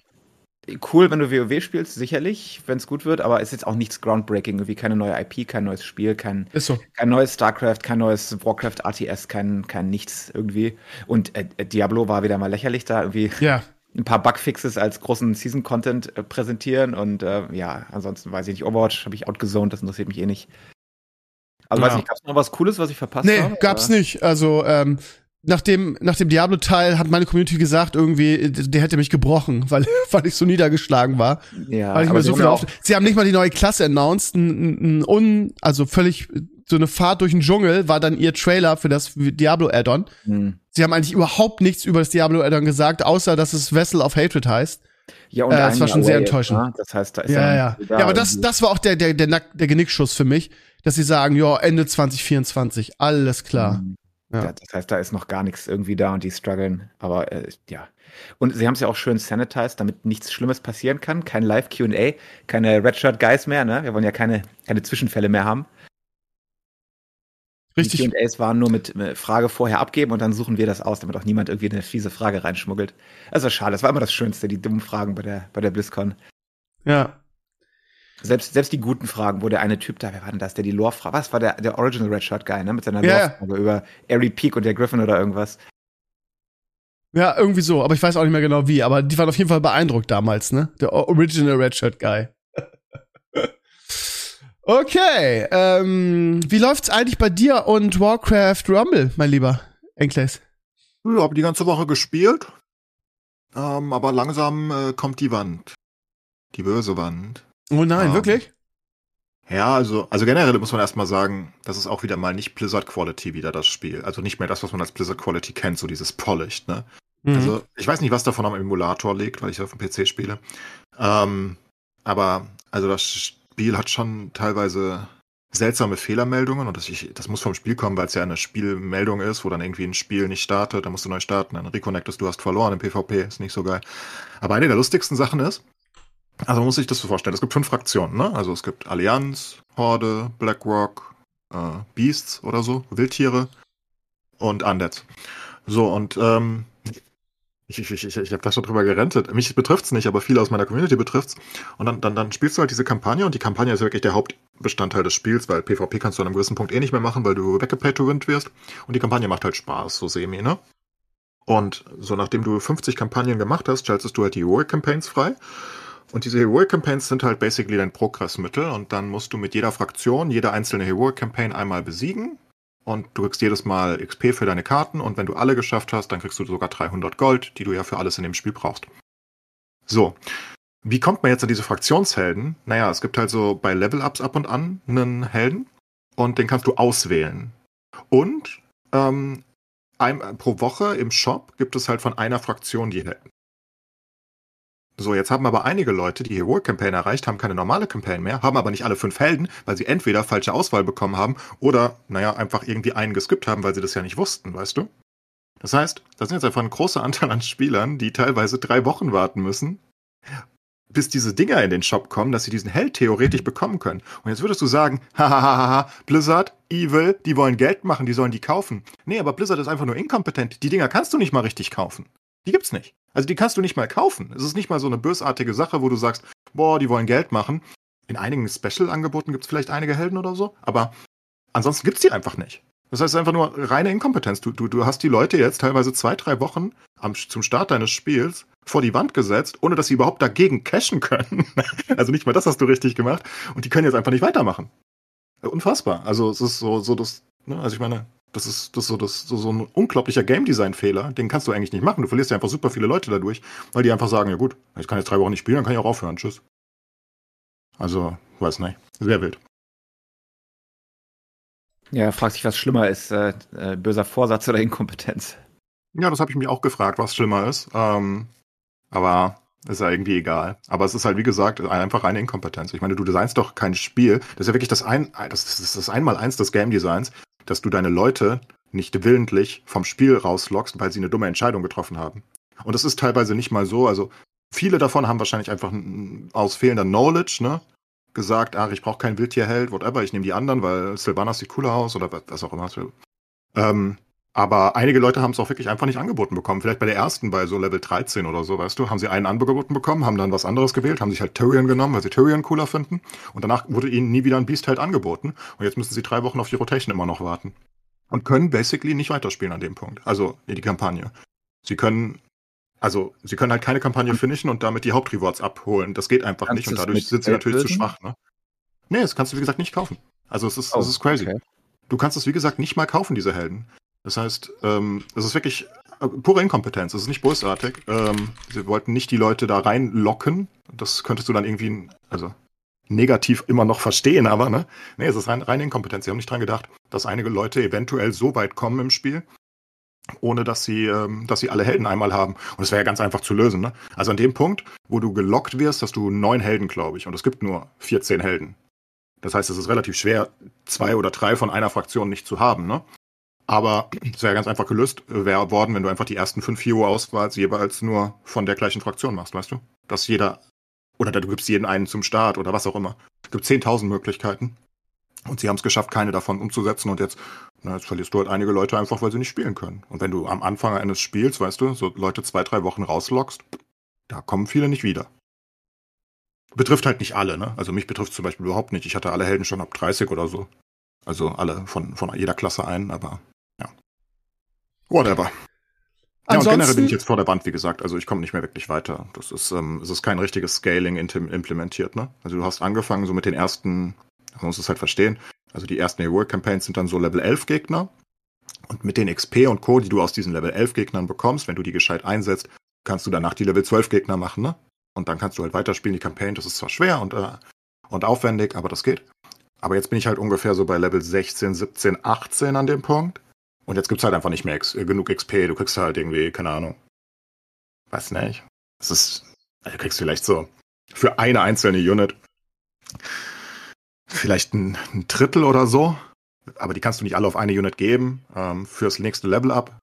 Cool, wenn du WoW spielst, sicherlich, wenn es gut wird, aber ist jetzt auch nichts groundbreaking, irgendwie keine neue IP, kein neues Spiel, kein, so. kein neues StarCraft, kein neues Warcraft RTS, kein, kein nichts irgendwie. Und äh, Diablo war wieder mal lächerlich da, irgendwie Ja. Ein paar Bugfixes als großen Season-Content äh, präsentieren und äh, ja, ansonsten weiß ich nicht, Overwatch habe ich outgezoned, das interessiert mich eh nicht. Also Ja. weiß nicht, gab es noch was Cooles, was ich verpasst Nee, habe? gab's Oder? nicht. Also, ähm, nach dem, nach dem Diablo-Teil hat meine Community gesagt, irgendwie, der hätte mich gebrochen, weil, weil ich so niedergeschlagen war. Ja, weil ich mir so sie viel haben auf, Sie haben nicht mal die neue Klasse announced. Ein, ein, un, also völlig so eine Fahrt durch den Dschungel war dann ihr Trailer für das Diablo-Add-on. Hm. Sie haben eigentlich überhaupt nichts über das Diablo-Add-on gesagt, außer dass es Vessel of Hatred heißt. Ja, und Äh, das war schon sehr enttäuschend. ne? Das heißt, da ist Ja, ja. Ja, aber das, das war auch der, der, der, Nack, der Genickschuss für mich, dass sie sagen, ja, Ende 2024, alles klar. Mhm. Ja. Das heißt, da ist noch gar nichts irgendwie da und die strugglen. Aber äh, ja. Und sie haben es ja auch schön sanitized, damit nichts Schlimmes passieren kann. Kein Live QA, keine Redshirt Guys mehr, ne? Wir wollen ja keine, keine Zwischenfälle mehr haben. Richtig. Die QAs waren nur mit Frage vorher abgeben und dann suchen wir das aus, damit auch niemand irgendwie eine fiese Frage reinschmuggelt. Also schade, das war immer das Schönste, die dummen Fragen bei der, bei der BlizzCon. Ja. Selbst, selbst die guten Fragen, wo der eine Typ da, wer war denn das, der die Lore-Frage, was war der, der Original Red Shirt Guy, ne, mit seiner Ja, ja. Lore-Frage über Airy Peak und der Griffin oder irgendwas. Ja, irgendwie so, aber ich weiß auch nicht mehr genau wie, aber die waren auf jeden Fall beeindruckt damals, ne? Der Original Red Shirt Guy. okay, ähm, wie läuft's eigentlich bei dir und Warcraft Rumble, mein lieber Enkles? Ja, habe die ganze Woche gespielt. Ähm, aber langsam äh, kommt die Wand. Die böse Wand. Oh nein, Ähm, wirklich? Ja, also, also generell muss man erstmal sagen, das ist auch wieder mal nicht Blizzard Quality wieder das Spiel. Also nicht mehr das, was man als Blizzard Quality kennt, so dieses Polished, ne? Mhm. Also, ich weiß nicht, was davon am Emulator liegt, weil ich auf dem PC spiele. Ähm, aber, also das Spiel hat schon teilweise seltsame Fehlermeldungen und das, ich, das muss vom Spiel kommen, weil es ja eine Spielmeldung ist, wo dann irgendwie ein Spiel nicht startet, dann musst du neu starten, dann reconnectest, du hast verloren im PvP, ist nicht so geil. Aber eine der lustigsten Sachen ist, also man muss sich das so vorstellen, es gibt fünf Fraktionen, ne? Also es gibt Allianz, Horde, BlackRock, äh, Beasts oder so, Wildtiere und Undead. So, und ähm, ich, ich, ich, ich habe da schon drüber gerentet. Mich betrifft's nicht, aber viele aus meiner Community betrifft's. Und dann, dann, dann spielst du halt diese Kampagne und die Kampagne ist wirklich der Hauptbestandteil des Spiels, weil PvP kannst du an einem gewissen Punkt eh nicht mehr machen, weil du weggepay to win wirst. Und die Kampagne macht halt Spaß, so semi, ne? Und so nachdem du 50 Kampagnen gemacht hast, schaltest du halt die Heroic Campaigns frei. Und diese Heroic Campaigns sind halt basically dein Progressmittel und dann musst du mit jeder Fraktion jede einzelne Heroic Campaign einmal besiegen und du kriegst jedes Mal XP für deine Karten und wenn du alle geschafft hast, dann kriegst du sogar 300 Gold, die du ja für alles in dem Spiel brauchst. So. Wie kommt man jetzt an diese Fraktionshelden? Naja, es gibt halt so bei Level-Ups ab und an einen Helden und den kannst du auswählen. Und ähm, ein, pro Woche im Shop gibt es halt von einer Fraktion die Helden. So, jetzt haben aber einige Leute die Heroic Campaign erreicht, haben keine normale Campaign mehr, haben aber nicht alle fünf Helden, weil sie entweder falsche Auswahl bekommen haben oder, naja, einfach irgendwie einen geskippt haben, weil sie das ja nicht wussten, weißt du? Das heißt, da sind jetzt einfach ein großer Anteil an Spielern, die teilweise drei Wochen warten müssen, bis diese Dinger in den Shop kommen, dass sie diesen Held theoretisch bekommen können. Und jetzt würdest du sagen, hahaha, Blizzard, Evil, die wollen Geld machen, die sollen die kaufen. Nee, aber Blizzard ist einfach nur inkompetent. Die Dinger kannst du nicht mal richtig kaufen. Die gibt's nicht. Also die kannst du nicht mal kaufen. Es ist nicht mal so eine bösartige Sache, wo du sagst, boah, die wollen Geld machen. In einigen Special-Angeboten gibt's vielleicht einige Helden oder so, aber ansonsten gibt's die einfach nicht. Das heißt es einfach nur reine Inkompetenz. Du, du, du hast die Leute jetzt teilweise zwei, drei Wochen am, zum Start deines Spiels vor die Wand gesetzt, ohne dass sie überhaupt dagegen cashen können. also nicht mal das hast du richtig gemacht. Und die können jetzt einfach nicht weitermachen. Unfassbar. Also es ist so, so das, ne, also ich meine, das ist, das ist so, das, so, so ein unglaublicher Game Design-Fehler. Den kannst du eigentlich nicht machen. Du verlierst ja einfach super viele Leute dadurch, weil die einfach sagen, ja gut, ich kann jetzt drei Wochen nicht spielen, dann kann ich auch aufhören. Tschüss. Also, weiß nicht. Sehr wild. Ja, fragt sich, was schlimmer ist, äh, äh, böser Vorsatz oder Inkompetenz. Ja, das habe ich mich auch gefragt, was schlimmer ist. Ähm, aber ist ja irgendwie egal. Aber es ist halt, wie gesagt, einfach eine Inkompetenz. Ich meine, du designst doch kein Spiel. Das ist ja wirklich das ein, das, das das Einmaleins des Game Designs, dass du deine Leute nicht willentlich vom Spiel rauslockst, weil sie eine dumme Entscheidung getroffen haben. Und es ist teilweise nicht mal so, also viele davon haben wahrscheinlich einfach aus fehlender Knowledge, ne, gesagt, ach, ich brauche keinen Wildtierheld, whatever, ich nehme die anderen, weil Sylvanas sieht cooler aus oder was auch immer. Ähm, aber einige Leute haben es auch wirklich einfach nicht angeboten bekommen. Vielleicht bei der ersten, bei so Level 13 oder so, weißt du, haben sie einen angeboten bekommen, haben dann was anderes gewählt, haben sich halt Tyrion genommen, weil sie Tyrion cooler finden. Und danach wurde ihnen nie wieder ein Beast halt angeboten. Und jetzt müssen sie drei Wochen auf die Rotation immer noch warten. Und können basically nicht weiterspielen an dem Punkt. Also in die Kampagne. Sie können, also sie können halt keine Kampagne finishen und damit die Hauptrewards abholen. Das geht einfach Kannst nicht und dadurch sind sie natürlich zu lösen? schwach, ne? Nee, das kannst du wie gesagt nicht kaufen. Also es ist, Oh, es ist crazy. okay. Du kannst es, wie gesagt, nicht mal kaufen, diese Helden. Das heißt, ähm, es ist wirklich äh, pure Inkompetenz. Es ist nicht bösartig. Ähm, sie wollten nicht die Leute da reinlocken. Das könntest du dann irgendwie, also negativ immer noch verstehen, aber ne? Nee, es ist rein, reine Inkompetenz. Sie haben nicht dran gedacht, dass einige Leute eventuell so weit kommen im Spiel, ohne dass sie, ähm, dass sie alle Helden einmal haben. Und es wäre ja ganz einfach zu lösen, ne? Also an dem Punkt, wo du gelockt wirst, hast du neun Helden, glaube ich. Und es gibt nur 14 Helden. Das heißt, es ist relativ schwer, zwei oder drei von einer Fraktion nicht zu haben, ne? Aber es wäre ganz einfach gelöst äh, wär worden, wenn du einfach die ersten fünf Hero-Auswahls jeweils nur von der gleichen Fraktion machst, weißt du? Dass jeder, oder du gibst jeden einen zum Start oder was auch immer. Es gibt 10.000 Möglichkeiten. Und sie haben es geschafft, keine davon umzusetzen und jetzt, na, jetzt verlierst du halt einige Leute einfach, weil sie nicht spielen können. Und wenn du am Anfang eines Spiels, weißt du, so Leute zwei, drei Wochen rauslockst, da kommen viele nicht wieder. Betrifft halt nicht alle, ne? Also mich betrifft zum Beispiel überhaupt nicht. Ich hatte alle Helden schon ab 30 oder so. Also alle von, von jeder Klasse ein, aber Whatever. Ja, und generell bin ich jetzt vor der Wand, wie gesagt. Also ich komme nicht mehr wirklich weiter. Das ist, ähm, es ist kein richtiges Scaling implementiert, ne? Also du hast angefangen so mit den ersten, man muss es halt verstehen, also die ersten Heroic Campaigns sind dann so Level 11 Gegner. Und mit den XP und Co., die du aus diesen Level 11 Gegnern bekommst, wenn du die gescheit einsetzt, kannst du danach die Level 12 Gegner machen, ne? Und dann kannst du halt weiterspielen, die Campaign. Das ist zwar schwer und, äh, und aufwendig, aber das geht. Aber jetzt bin ich halt ungefähr so bei Level 16, 17, 18 an dem Punkt. Und jetzt gibt's halt einfach nicht mehr X äh, genug XP. Du kriegst halt irgendwie, keine Ahnung. Weiß nicht. Das ist, also du kriegst vielleicht so für eine einzelne Unit vielleicht ein, ein Drittel oder so. Aber die kannst du nicht alle auf eine Unit geben ähm, fürs nächste Level up.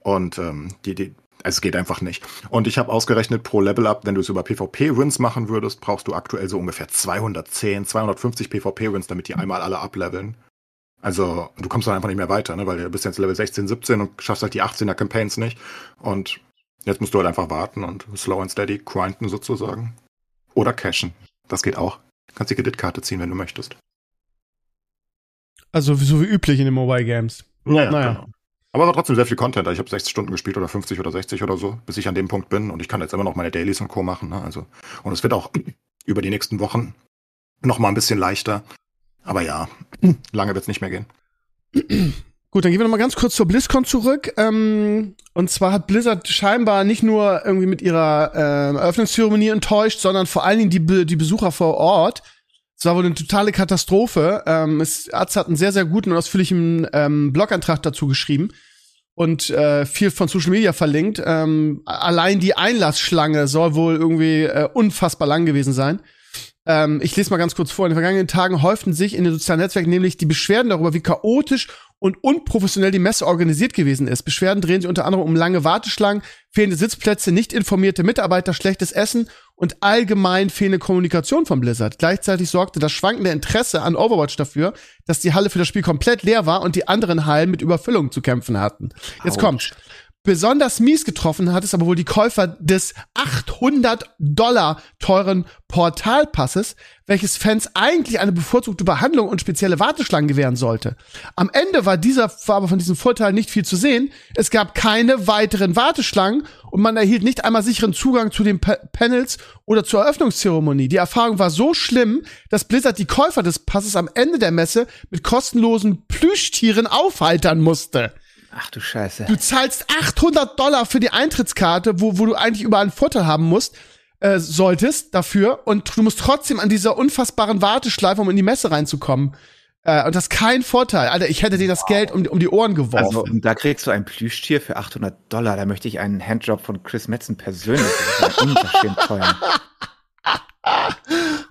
Und ähm, die, die, es geht einfach nicht. Und ich habe ausgerechnet pro Level up, wenn du es über PvP-Wins machen würdest, brauchst du aktuell so ungefähr 210, 250 PvP-Wins, damit die einmal alle ableveln. Also du kommst dann einfach nicht mehr weiter, ne? weil du bist jetzt Level 16, 17 und schaffst halt die 18er Campaigns nicht. Und jetzt musst du halt einfach warten und slow and steady grinden sozusagen. Oder cashen. Das geht auch. Du kannst die Kreditkarte ziehen, wenn du möchtest. Also so wie üblich in den Mobile Games. Naja, naja. Genau. Aber war trotzdem sehr viel Content. Ich habe 60 Stunden gespielt oder 50 oder 60 oder so, bis ich an dem Punkt bin. Und ich kann jetzt immer noch meine Dailies und Co. machen. Ne? Also, und es wird auch über die nächsten Wochen noch mal ein bisschen leichter. Aber ja, lange wird es nicht mehr gehen. Gut, dann gehen wir noch mal ganz kurz zur BlizzCon zurück. Ähm, und zwar hat Blizzard scheinbar nicht nur irgendwie mit ihrer äh, Eröffnungszeremonie enttäuscht, sondern vor allen Dingen die, die Besucher vor Ort. Es war wohl eine totale Katastrophe. Ähm, es, Arzt hat einen sehr, sehr guten und ausführlichen ähm, Blogantrag dazu geschrieben und äh, viel von Social Media verlinkt. Ähm, allein die Einlassschlange soll wohl irgendwie äh, unfassbar lang gewesen sein. Ähm, ich lese mal ganz kurz vor. In den vergangenen Tagen häuften sich in den sozialen Netzwerken nämlich die Beschwerden darüber, wie chaotisch und unprofessionell die Messe organisiert gewesen ist. Beschwerden drehen sich unter anderem um lange Warteschlangen, fehlende Sitzplätze, nicht informierte Mitarbeiter, schlechtes Essen und allgemein fehlende Kommunikation von Blizzard. Gleichzeitig sorgte das schwankende Interesse an Overwatch dafür, dass die Halle für das Spiel komplett leer war und die anderen Hallen mit Überfüllung zu kämpfen hatten. Jetzt Ouch. kommt's. Besonders mies getroffen hat es aber wohl die Käufer des 800 Dollar teuren Portalpasses, welches Fans eigentlich eine bevorzugte Behandlung und spezielle Warteschlangen gewähren sollte. Am Ende war dieser, war aber von diesem Vorteil nicht viel zu sehen. Es gab keine weiteren Warteschlangen und man erhielt nicht einmal sicheren Zugang zu den pa Panels oder zur Eröffnungszeremonie. Die Erfahrung war so schlimm, dass Blizzard die Käufer des Passes am Ende der Messe mit kostenlosen Plüschtieren aufheitern musste. Ach du Scheiße. Du zahlst 800 Dollar für die Eintrittskarte, wo, wo du eigentlich überall einen Vorteil haben musst, äh, solltest dafür. Und du musst trotzdem an dieser unfassbaren Warteschleife, um in die Messe reinzukommen. Äh, und das ist kein Vorteil. Alter, ich hätte dir das Geld um, um die Ohren geworfen. Also, und da kriegst du ein Plüschtier für 800 Dollar. Da möchte ich einen Handjob von Chris Metzen persönlich. Das ist ja unverschämt teuer.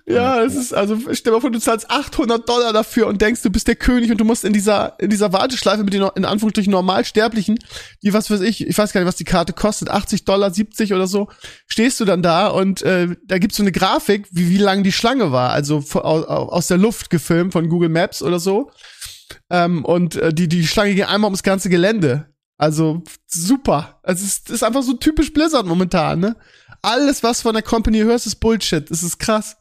Ja, es ist, also stell dir mal vor, du zahlst 800 Dollar dafür und denkst, du bist der König und du musst in dieser, in dieser Warteschleife mit den, in Anführungsstrichen, Normalsterblichen, die, was weiß ich, ich weiß gar nicht, was die Karte kostet, 80 Dollar, 70 oder so, stehst du dann da und äh, da gibt's so eine Grafik, wie, wie lang die Schlange war, also aus, aus der Luft gefilmt von Google Maps oder so. Ähm, und äh, die, die Schlange ging einmal ums ganze Gelände. Also super. Also es ist, ist einfach so typisch Blizzard momentan, ne? Alles, was von der Company hörst, ist Bullshit. Es ist krass.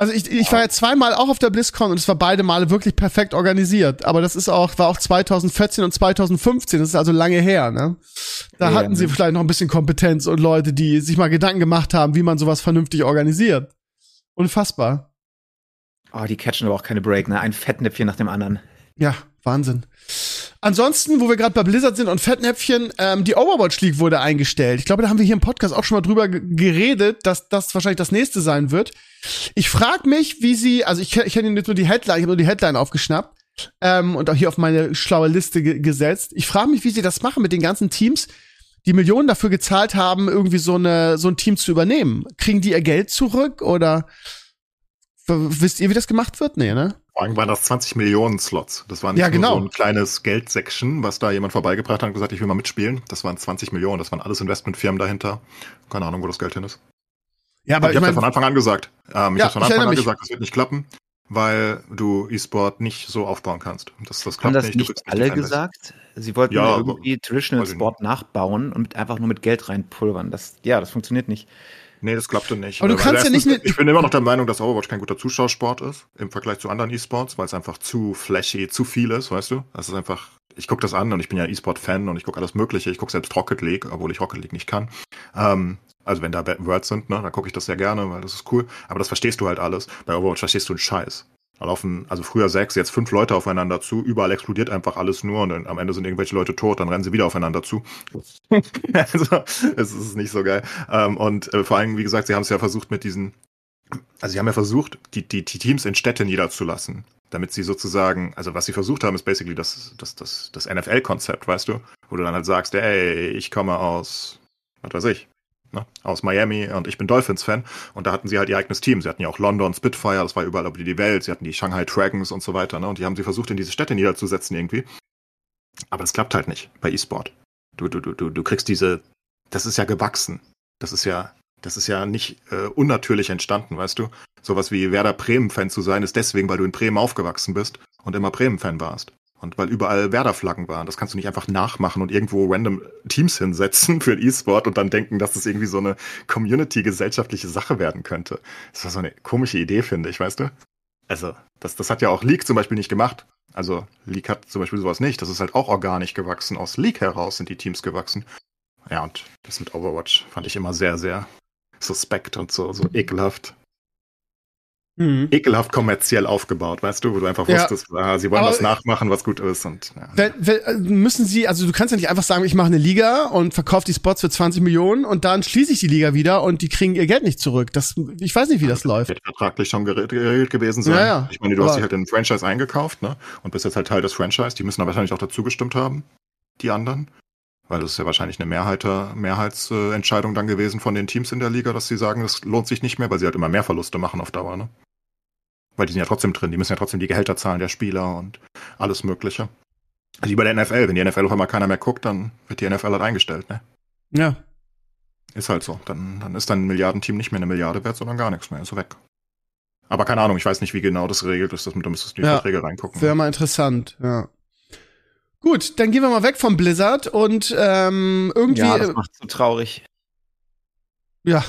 Also ich, ich war ja zweimal auch auf der BlizzCon und es war beide Male wirklich perfekt organisiert. Aber das ist auch, war auch 2014 und 2015, das ist also lange her, ne? Da ja, hatten sie vielleicht noch ein bisschen Kompetenz und Leute, die sich mal Gedanken gemacht haben, wie man sowas vernünftig organisiert. Unfassbar. Oh, die catchen aber auch keine Break, ne? Ein Fettnäpfchen nach dem anderen. Ja, Wahnsinn. Ansonsten, wo wir gerade bei Blizzard sind und Fettnäpfchen, ähm, die Overwatch League wurde eingestellt. Ich glaube, da haben wir hier im Podcast auch schon mal drüber geredet, dass das wahrscheinlich das nächste sein wird. Ich frage mich, wie sie, also ich, ich hätte jetzt nur die Headline, ich habe nur die Headline aufgeschnappt ähm, und auch hier auf meine schlaue Liste gesetzt. Ich frage mich, wie sie das machen mit den ganzen Teams, die Millionen dafür gezahlt haben, irgendwie so eine so ein Team zu übernehmen. Kriegen die ihr Geld zurück oder wisst ihr, wie das gemacht wird? Nee, ne? Vor allem waren das 20 Millionen Slots. Das war nicht ja, genau. so ein kleines Geldsection, was da jemand vorbeigebracht hat und gesagt, ich will mal mitspielen. Das waren 20 Millionen. Das waren alles Investmentfirmen dahinter. Keine Ahnung, wo das Geld hin ist. Ja, aber, aber ich, ich habe von Anfang an gesagt. Ähm, ich ja, habe von Anfang an gesagt, das wird nicht klappen. weil du E-Sport nicht so aufbauen kannst. Das, das Haben klappt das nicht. du nicht alle gesagt? Sie wollten Ja, ja, irgendwie Traditional Sport nachbauen und einfach nur mit Geld reinpulvern. Das, ja, das funktioniert nicht. Nee, das klappte nicht. Aber du kannst ja nicht Ich bin immer noch der Meinung, dass Overwatch kein guter Zuschauersport ist im Vergleich zu anderen E-Sports, weil es einfach zu flashy, zu viel ist, weißt du? Das ist einfach. Ich gucke das an und ich bin ja E-Sport-Fan und ich gucke alles Mögliche. Ich gucke selbst Rocket League, obwohl ich Rocket League nicht kann. Ähm, also wenn da Words sind, ne, dann gucke ich das sehr gerne, weil das ist cool. Aber das verstehst du halt alles. Bei Overwatch verstehst du einen Scheiß. Da laufen, also früher sechs, jetzt fünf Leute aufeinander zu, überall explodiert einfach alles nur und dann am Ende sind irgendwelche Leute tot, dann rennen sie wieder aufeinander zu. also, es ist nicht so geil. Ähm, und äh, vor allem, wie gesagt, sie haben es ja versucht mit diesen, also sie haben ja versucht, die, die, die Teams in Städte niederzulassen, damit sie sozusagen, also was sie versucht haben, ist basically das, das, das, das NFL-Konzept, weißt du? Wo du dann halt sagst, ey, ich komme aus, was weiß ich, ne, aus Miami und ich bin Dolphins-Fan. Und da hatten sie halt ihr eigenes Team. Sie hatten ja auch London Spitfire, das war überall über die Welt. Sie hatten die Shanghai Dragons und so weiter. Ne? Und die haben sie versucht, in diese Städte niederzusetzen irgendwie. Aber das klappt halt nicht bei E-Sport. Du, du, du, du, kriegst diese, das ist ja gewachsen. Das ist ja, das ist ja nicht äh, unnatürlich entstanden, weißt du? Sowas wie Werder Bremen-Fan zu sein, ist deswegen, weil du in Bremen aufgewachsen bist und immer Bremen-Fan warst. Und weil überall Werder-Flaggen waren. Das kannst du nicht einfach nachmachen und irgendwo random Teams hinsetzen für E-Sport und dann denken, dass das irgendwie so eine Community-gesellschaftliche Sache werden könnte. Das war so eine komische Idee, finde ich, weißt du? Also, das, das hat ja auch League zum Beispiel nicht gemacht. Also, League hat zum Beispiel sowas nicht. Das ist halt auch organisch gewachsen. Aus League heraus sind die Teams gewachsen. Ja, und das mit Overwatch fand ich immer sehr, sehr suspekt und so, so ekelhaft. Mhm. Ekelhaft kommerziell aufgebaut, weißt du, wo du einfach Ja. wusstest, ah, sie wollen Aber- was nachmachen, was gut ist und ja. Wenn, wenn, äh, müssen sie, also du kannst ja nicht einfach sagen, ich mache eine Liga und verkaufe die Spots für 20 Millionen und dann schließe ich die Liga wieder und die kriegen ihr Geld nicht zurück. Das, ich weiß nicht, wie das läuft. Wird vertraglich schon geregelt, gewesen sein. Ja, ja. Ich meine, du hast Aber- dich halt in ein Franchise eingekauft, ne? Und bist jetzt halt Teil des Franchise. Die müssen da wahrscheinlich auch dazu gestimmt haben, die anderen. Weil das ist ja wahrscheinlich eine Mehrheit, Mehrheitsentscheidung dann gewesen von den Teams in der Liga, dass sie sagen, das lohnt sich nicht mehr, weil sie halt immer mehr Verluste machen auf Dauer, ne? Weil die sind ja trotzdem drin, die müssen ja trotzdem die Gehälter zahlen der Spieler und alles Mögliche. Also wie bei der NFL, wenn die NFL auf einmal keiner mehr guckt, dann wird die NFL halt eingestellt, ne? Ja. Ist halt so. Dann, dann ist dein Milliardenteam nicht mehr eine Milliarde wert, sondern gar nichts mehr. Ist weg. Aber keine Ahnung, ich weiß nicht, wie genau das geregelt ist. Das, da müsstest du in die Ja. Verträge reingucken. Wäre mal interessant, ja. Gut, dann gehen wir mal weg vom Blizzard und ähm, irgendwie. Ja, das macht so traurig. ja.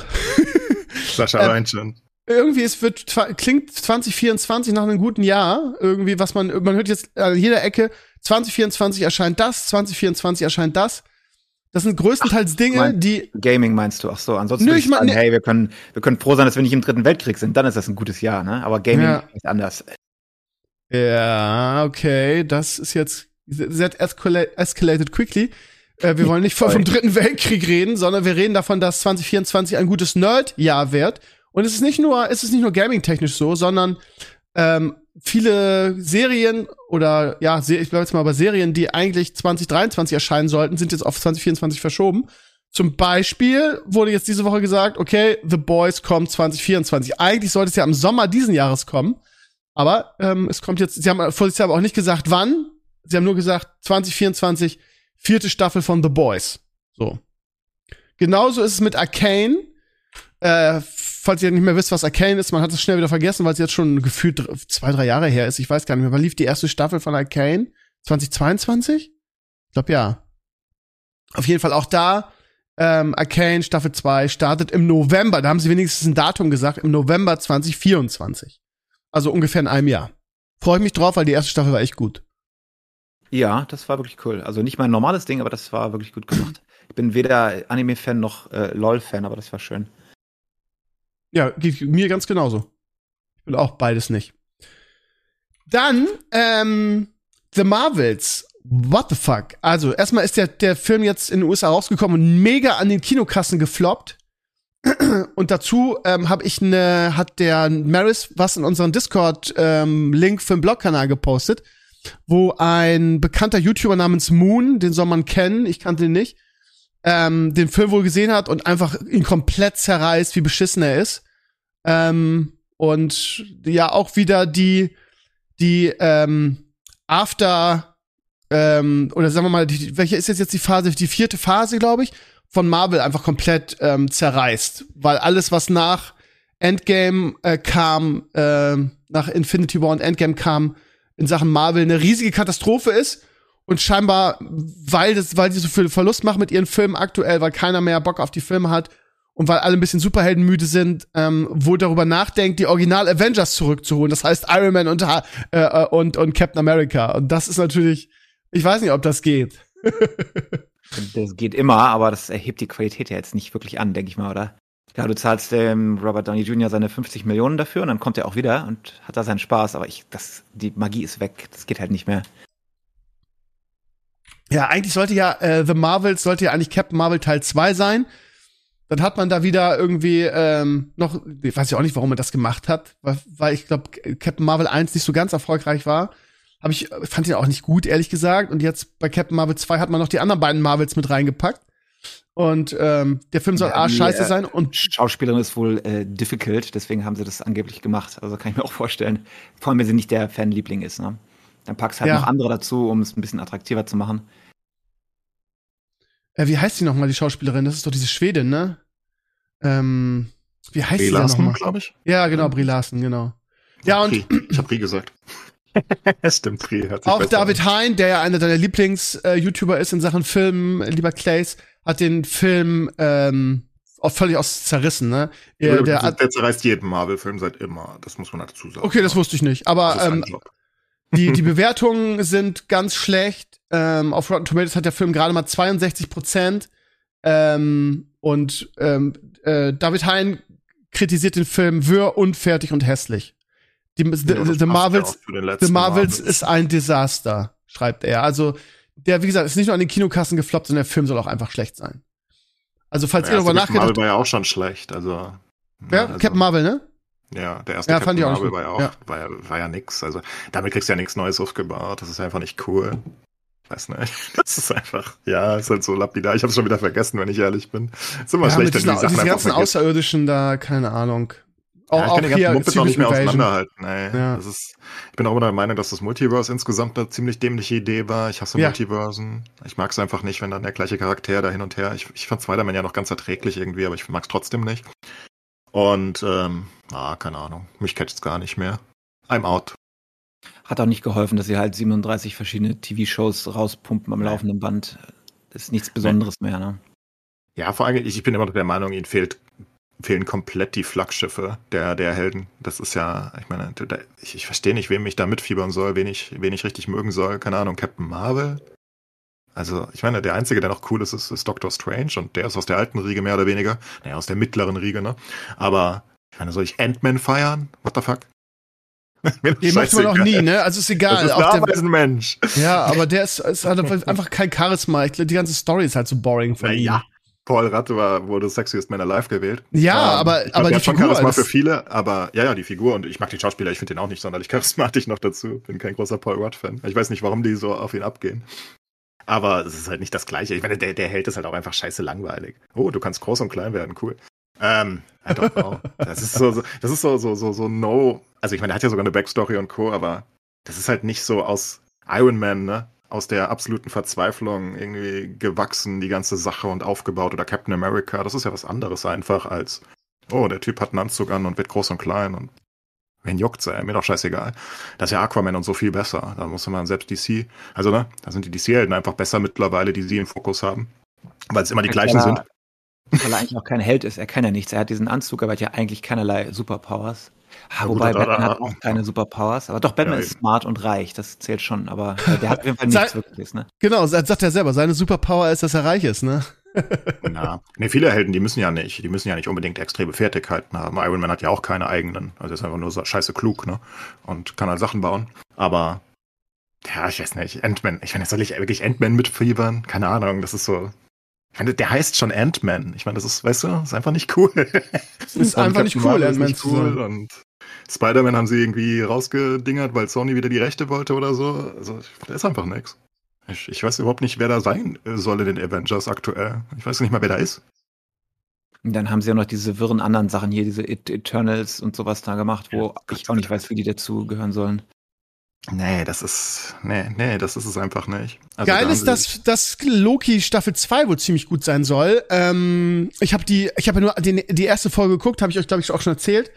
Sascha Ähm, Reinchen. Irgendwie es wird klingt 2024 nach einem guten Jahr irgendwie was man man hört jetzt an jeder Ecke 2024 erscheint das 2024 erscheint das das sind größtenteils Dinge mein- die Gaming meinst du? Ach so, ansonsten Nö, ich mein- sagen, ne- hey, wir können, wir können froh sein, dass wir nicht im dritten Weltkrieg sind. Dann ist das ein gutes Jahr, ne? Aber Gaming Ja. ist anders. ja okay das ist jetzt that escala- escalated quickly äh, wir wollen nicht vom dritten Weltkrieg reden sondern wir reden davon dass 2024 ein gutes Nerd-Jahr wird und es ist nicht nur es ist nicht nur gaming technisch so sondern ähm, viele Serien oder ja, ich bleibe jetzt mal bei Serien, die eigentlich 2023 erscheinen sollten, sind jetzt auf 2024 verschoben. Zum Beispiel wurde jetzt diese Woche gesagt, okay, The Boys kommt 2024. Eigentlich sollte es ja im Sommer diesen Jahres kommen, aber ähm, es kommt jetzt. Sie haben vorher aber auch nicht gesagt, wann. Sie haben nur gesagt 2024 vierte Staffel von The Boys. So. Genauso ist es mit Arcane. Äh, falls ihr nicht mehr wisst, was Arcane ist, man hat es schnell wieder vergessen, weil es jetzt schon gefühlt zwei, drei Jahre her ist. Ich weiß gar nicht mehr. Wann lief die erste Staffel von Arcane? 2022? Ich glaube ja. Auf jeden Fall auch da. Ähm, Arcane Staffel 2 startet im November. Da haben sie wenigstens ein Datum gesagt. Im November 2024. Also ungefähr in einem Jahr. Freue ich mich drauf, weil die erste Staffel war echt gut. Ja, das war wirklich cool. Also nicht mein normales Ding, aber das war wirklich gut gemacht. Ich bin weder Anime-Fan noch äh, LOL-Fan, aber das war schön. Ja, geht mir ganz genauso. Ich bin auch beides nicht. Dann, ähm, The Marvels. What the fuck? Also, erstmal ist der, der Film jetzt in den USA rausgekommen und mega an den Kinokassen gefloppt. Und dazu ähm, habe ich ne, hat der Maris was in unseren Discord-Link für den Blogkanal gepostet, wo ein bekannter YouTuber namens Moon, den soll man kennen, ich kannte ihn nicht, ähm, den Film wohl gesehen hat und einfach ihn komplett zerreißt, wie beschissen er ist. Ähm, und ja, auch wieder die, die ähm, After, ähm, oder sagen wir mal, die, welche ist jetzt, die Phase? Die vierte Phase, glaube ich, von Marvel einfach komplett ähm, zerreißt. Weil alles, was nach Endgame äh, kam, äh, nach Infinity War und Endgame kam in Sachen Marvel eine riesige Katastrophe ist und scheinbar, weil das, weil die so viel Verlust machen mit ihren Filmen aktuell, weil keiner mehr Bock auf die Filme hat und weil alle ein bisschen Superheldenmüde sind, ähm, wohl darüber nachdenkt, die Original Avengers zurückzuholen. Das heißt Iron Man und, äh, äh, und, und Captain America. Und das ist natürlich, ich weiß nicht, ob das geht. das geht immer, aber das erhebt die Qualität ja jetzt nicht wirklich an, denke ich mal, oder? Ja, du zahlst dem Robert Downey Jr. seine 50 Millionen dafür und dann kommt er auch wieder und hat da seinen Spaß, aber ich, das, die Magie ist weg. Das geht halt nicht mehr. Ja, eigentlich sollte ja äh, The Marvels sollte ja eigentlich Captain Marvel Teil 2 sein. Dann hat man da wieder irgendwie ähm, noch, ich weiß ja auch nicht, warum man das gemacht hat, weil, weil ich glaube, Captain Marvel 1 nicht so ganz erfolgreich war. Hab ich fand ihn auch nicht gut, ehrlich gesagt. Und jetzt bei Captain Marvel 2 hat man noch die anderen beiden Marvels mit reingepackt. Und ähm, der Film soll ja, arsch scheiße äh, sein. Und Schauspielerin ist wohl äh, difficult, deswegen haben sie das angeblich gemacht. Also kann ich mir auch vorstellen. Vor allem, wenn sie nicht der Fanliebling ist. Ne? Dann packst halt ja. noch andere dazu, um es ein bisschen attraktiver zu machen. Äh, wie heißt sie nochmal, die Schauspielerin? Das ist doch diese Schwedin, ne? Ähm, wie heißt Brie sie nochmal? glaube ich. Ja, genau, Brie Larson, genau. Ja, und. Ich hab Brie gesagt. Stimmt, Brie. Auch David Hein, der ja einer deiner Lieblings-YouTuber ist in Sachen Filmen, lieber Clays, hat den Film ähm, auch völlig aus zerrissen, ne? Der, der, der zerreißt jeden Marvel-Film seit immer, das muss man dazu sagen. Okay, das wusste ich nicht. Aber ähm, die, die Bewertungen sind ganz schlecht. Ähm, auf Rotten Tomatoes hat der Film gerade mal 62 Prozent. Ähm, und ähm, äh, David Hein kritisiert den Film wirr, unfertig und hässlich. Die, ja, the, the Marvels, the Marvels, Marvels ist ein Desaster, schreibt er. Also der, wie gesagt, ist nicht nur an den Kinokassen gefloppt, sondern der Film soll auch einfach schlecht sein. Also, falls ja, ihr darüber nachgedacht Marvel war ja auch schon schlecht, also. Ja, also, Captain Marvel, ne? Ja, der erste ja, Captain Marvel war ja auch, ja. War, ja, war ja nix. Also, damit kriegst du ja nichts Neues aufgebaut. Das ist einfach nicht cool. Weiß nicht. Das ist einfach, ja, ist halt so lapidar. Ich hab's schon wieder vergessen, wenn ich ehrlich bin. Ist immer ja, schlecht, wenn die Sachen diese ganzen Außerirdischen da, keine Ahnung. Auch, ja, ich kann auch die ganzen auch nicht mehr auseinanderhalten. Ey. Ja. Das ist, ich bin auch immer der Meinung, dass das Multiverse insgesamt eine ziemlich dämliche Idee war. Ich hasse ja. Multiversen. Ich mag es einfach nicht, wenn dann der gleiche Charakter da hin und her. Ich, ich fand Spider-Man ja noch ganz erträglich irgendwie, aber ich mag es trotzdem nicht. Und, ähm, ah, keine Ahnung. Mich catcht es gar nicht mehr. I'm out. Hat auch nicht geholfen, dass sie halt 37 verschiedene TV-Shows rauspumpen am laufenden Band. Das ist nichts Besonderes mehr, ne? Ja, vor allem, ich bin immer noch der Meinung, ihnen fehlt fehlen komplett die Flaggschiffe der, der Helden. Das ist ja, ich meine, ich, ich verstehe nicht, wem ich da mitfiebern soll, wen ich, wen ich richtig mögen soll. Keine Ahnung, Captain Marvel. Also, ich meine, der Einzige, der noch cool ist, ist, ist Doctor Strange und der ist aus der alten Riege mehr oder weniger. Naja, aus der mittleren Riege, ne? Aber, ich meine, soll ich Ant-Man feiern? What the fuck? Den macht man auch nie, ne? Also ist egal. Das ist ein Mensch. Ja, aber der ist, ist hat einfach kein Charisma. Ich, die ganze Story ist halt so boring von ihm. Ja, Paul Ratte war, wurde Sexiest Man Alive gewählt. Ja, ähm, aber, glaub, aber die Figur. Charisma für viele, aber ja, ja, die Figur und ich mag den Schauspieler, ich finde den auch nicht sonderlich charismatisch noch dazu. Bin kein großer Paul Rudd-Fan. Ich weiß nicht, warum die so auf ihn abgehen. Aber es ist halt nicht das Gleiche. Ich meine, der, der Held ist halt auch einfach scheiße langweilig. Oh, du kannst groß und klein werden, cool. Ähm, I don't know. Das ist so, so das ist so, so, so, so no. Also ich meine, er hat ja sogar eine Backstory und Co., aber das ist halt nicht so aus Iron Man, ne? aus der absoluten Verzweiflung irgendwie gewachsen, die ganze Sache und aufgebaut oder Captain America. Das ist ja was anderes einfach als, oh, der Typ hat einen Anzug an und wird groß und klein und wen juckt's, ey? Mir doch scheißegal. Das ist ja Aquaman und so viel besser. Da muss man selbst DC, also ne, da sind die DC-Helden einfach besser mittlerweile, die sie im Fokus haben. Weil es immer die gleichen sind. Weil er eigentlich auch kein Held ist, er kann ja nichts. Er hat diesen Anzug, aber hat ja eigentlich keinerlei Superpowers. Ja, wobei gut, Batman hat auch keine Superpowers, aber doch, Batman ja, ist smart und reich, das zählt schon, aber der hat auf jeden Fall nichts wirkliches, ne? Genau, das sagt er selber, seine Superpower ist, dass er reich ist, ne? Ja. Nee, viele Helden, die müssen ja nicht, die müssen ja nicht unbedingt extreme Fertigkeiten haben. Iron Man hat ja auch keine eigenen, also ist einfach nur so scheiße klug, ne? Und kann halt Sachen bauen. Aber ja, ich weiß nicht, Ant-Man, ich meine, soll ich wirklich Ant-Man mitfiebern? Keine Ahnung, das ist so, ich meine, der heißt schon Ant-Man. Ich meine, das ist, weißt du, ist einfach nicht cool. ist einfach nicht cool, Ant-Man zu cool und Spider-Man haben sie irgendwie rausgedingert, weil Sony wieder die Rechte wollte oder so. Also, da ist einfach nichts. Ich, ich weiß überhaupt nicht, wer da sein soll in den Avengers aktuell. Ich weiß nicht mal, wer da ist. Und dann haben sie ja noch diese wirren anderen Sachen hier, diese Eternals und sowas da gemacht, wo ja, ich auch nicht weiß, wie die dazu gehören sollen. Nee, das ist. Nee, nee, das ist es einfach nicht. Also Geil da ist, dass, dass Loki Staffel 2 wohl ziemlich gut sein soll. Ähm, ich habe die, ich habe ja nur die, die erste Folge geguckt, habe ich euch, glaube ich, auch schon erzählt.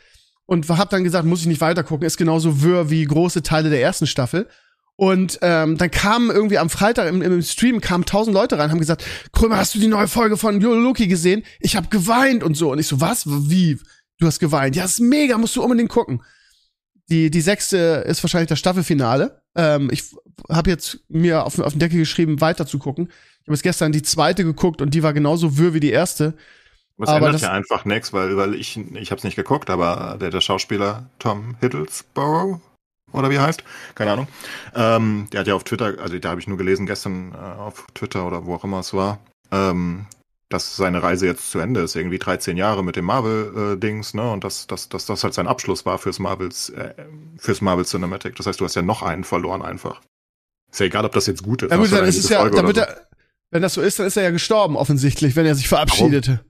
Und habe dann gesagt, muss ich nicht weiter gucken, ist genauso wirr wie große Teile der ersten Staffel. Und ähm, dann kamen irgendwie am Freitag im, im Stream kamen tausend Leute rein, haben gesagt, Krömer, hast du die neue Folge von Loki gesehen? Ich habe geweint und so. Und ich so, was? Wie? Du hast geweint? Ja, ist mega, musst du unbedingt gucken. Die, die sechste ist wahrscheinlich das Staffelfinale. Ähm, ich habe jetzt mir auf, auf den Deckel geschrieben, weiter zu gucken. Ich habe jetzt gestern die zweite geguckt und die war genauso wirr wie die erste. Was aber ändert ja einfach nichts, weil, weil ich, ich habe es nicht geguckt, aber der, der Schauspieler Tom Hiddlesborough, oder wie er heißt, keine Ahnung, ähm, der hat ja auf Twitter, also da habe ich nur gelesen gestern äh, auf Twitter oder wo auch immer es war, ähm, dass seine Reise jetzt zu Ende ist, irgendwie 13 Jahre mit dem Marvel-Dings, ne? Und dass das, das, das halt sein Abschluss war fürs Marvels, äh, fürs Marvel Cinematic. Das heißt, du hast ja noch einen verloren einfach. Ist ja egal, ob das jetzt gut ist. Ja, gut, dann ist es ja, dann wird so. er, wenn das so ist, dann ist er ja gestorben, offensichtlich, wenn er sich verabschiedete.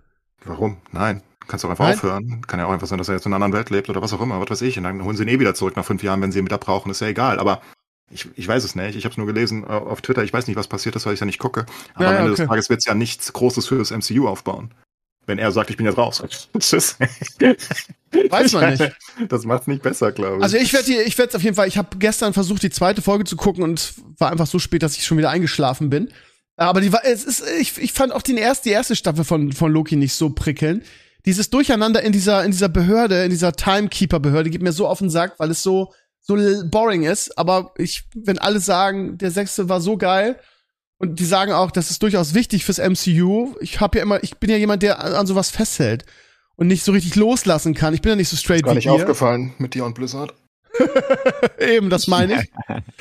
Warum? Warum? Nein. Kannst du auch einfach Nein? aufhören. Kann ja auch einfach sein, dass er jetzt in einer anderen Welt lebt oder was auch immer, was weiß ich. Und dann holen sie ihn eh wieder zurück nach fünf Jahren, wenn sie ihn wieder brauchen. Ist ja egal. Aber ich, ich weiß es nicht. Ich habe es nur gelesen äh, auf Twitter. Ich weiß nicht, was passiert ist, weil ich ja nicht gucke. Aber ja, am Ende okay. des Tages wird es ja nichts Großes für das MCU aufbauen. Wenn er sagt, ich bin jetzt raus. Tschüss. Weiß man nicht. Das macht es nicht besser, glaube ich. Also ich werde ich werde auf jeden Fall, ich habe gestern versucht, die zweite Folge zu gucken und war einfach so spät, dass ich schon wieder eingeschlafen bin. Aber die war, es ist, ich, ich fand auch die erste, die erste Staffel von, von Loki nicht so prickelnd. Dieses Durcheinander in dieser, in dieser Behörde, in dieser Timekeeper-Behörde geht mir so auf den Sack, weil es so, so boring ist, aber ich, wenn alle sagen, der sechste war so geil und die sagen auch, das ist durchaus wichtig fürs MCU. Ich habe ja immer, ich bin ja jemand, der an, sowas festhält und nicht so richtig loslassen kann. Ich bin ja nicht so straight ist gar nicht aufgefallen mit dir und Blizzard. Eben, das meine ich.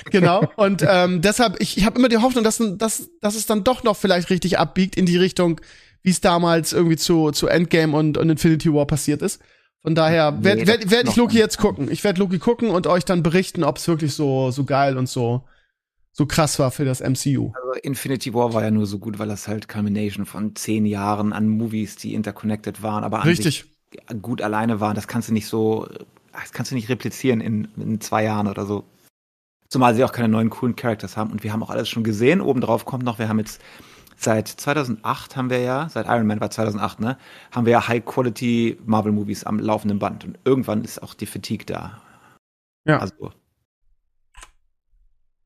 genau. Und ähm, deshalb, ich, ich habe immer die Hoffnung, dass, dass, dass es dann doch noch vielleicht richtig abbiegt in die Richtung, wie es damals irgendwie zu, zu Endgame und, und Infinity War passiert ist. Von daher werde nee, werd, werd ich Loki jetzt gucken. Ich werde Loki gucken und euch dann berichten, ob es wirklich so, so geil und so, so krass war für das MCU. Also Infinity War war ja nur so gut, weil das halt Culmination von zehn Jahren an Movies, die interconnected waren, aber an Richtig. sich gut alleine waren. Das kannst du nicht so, das kannst du nicht replizieren in, in zwei Jahren oder so. Zumal sie auch keine neuen coolen Characters haben und wir haben auch alles schon gesehen. Obendrauf kommt noch, wir haben jetzt seit 2008 haben wir ja, seit Iron Man war 2008, ne, haben wir ja High-Quality Marvel-Movies am laufenden Band. Und irgendwann ist auch die Fatigue da. Ja. Also.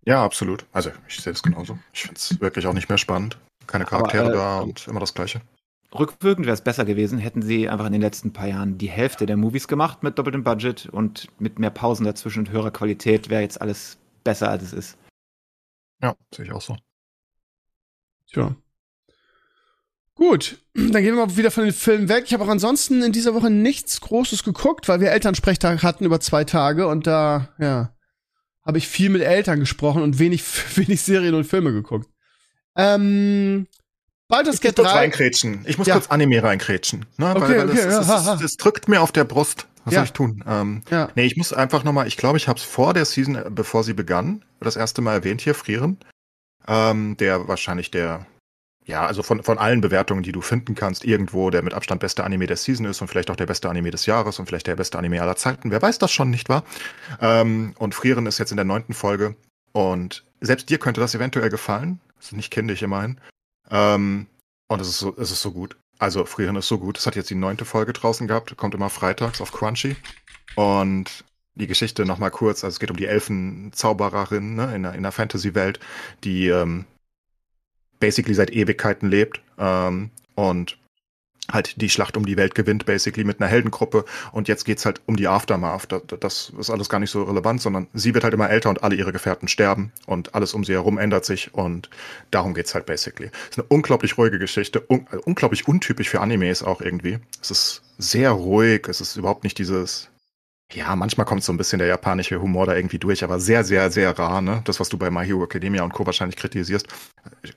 Ja, absolut. Also, ich sehe das genauso. Ich finde es wirklich auch nicht mehr spannend. Keine Charaktere Aber, äh, da und immer das Gleiche. Rückwirkend wäre es besser gewesen, hätten sie einfach in den letzten paar Jahren die Hälfte der Movies gemacht mit doppeltem Budget und mit mehr Pausen dazwischen und höherer Qualität wäre jetzt alles besser, als es ist. Ja, sehe ich auch so. Tja. Gut, dann gehen wir mal wieder von den Filmen weg. Ich habe auch ansonsten in dieser Woche nichts Großes geguckt, weil wir Elternsprechtag hatten über zwei Tage und da, ja, habe ich viel mit Eltern gesprochen und wenig, wenig Serien und Filme geguckt. Ähm, Baldur's Gate 3. Kurz reinkrätschen. Ich muss ja. kurz Anime reinkrätschen. Ne? Okay, weil, weil okay, das, ja, das, das, drückt mir auf der Brust. Was ja. soll ich tun? Ähm, ja. Nee, ich muss einfach noch mal, ich glaube, ich habe es vor der Season, äh, bevor sie begann, das erste Mal erwähnt hier, Frieren. Ähm, der wahrscheinlich der ja, also von, von allen Bewertungen, die du finden kannst, irgendwo der mit Abstand beste Anime der Season ist und vielleicht auch der beste Anime des Jahres und vielleicht der beste Anime aller Zeiten. Wer weiß das schon, nicht wahr? Ähm, und Frieren ist jetzt in der neunten Folge und selbst dir könnte das eventuell gefallen. Das ist nicht kindisch immerhin. Ähm, und es ist so, es ist so gut. Also Frieren ist so gut. Es hat jetzt die neunte Folge draußen gehabt, kommt immer freitags auf Crunchy. Und die Geschichte nochmal kurz, also es geht um die Elfenzaubererin ne, in der, in der Fantasy-Welt, die ähm, basically seit Ewigkeiten lebt ähm, und halt die Schlacht um die Welt gewinnt, basically mit einer Heldengruppe. Und jetzt geht's halt um die Aftermath. Das, das ist alles gar nicht so relevant, sondern sie wird halt immer älter und alle ihre Gefährten sterben und alles um sie herum ändert sich und darum geht's halt basically. Es ist eine unglaublich ruhige Geschichte, un also unglaublich untypisch für Animes auch irgendwie. Es ist sehr ruhig, es ist überhaupt nicht dieses ja, manchmal kommt so ein bisschen der japanische Humor da irgendwie durch, aber sehr, sehr, sehr rar, ne? Das, was du bei My Hero Academia und Co. wahrscheinlich kritisierst,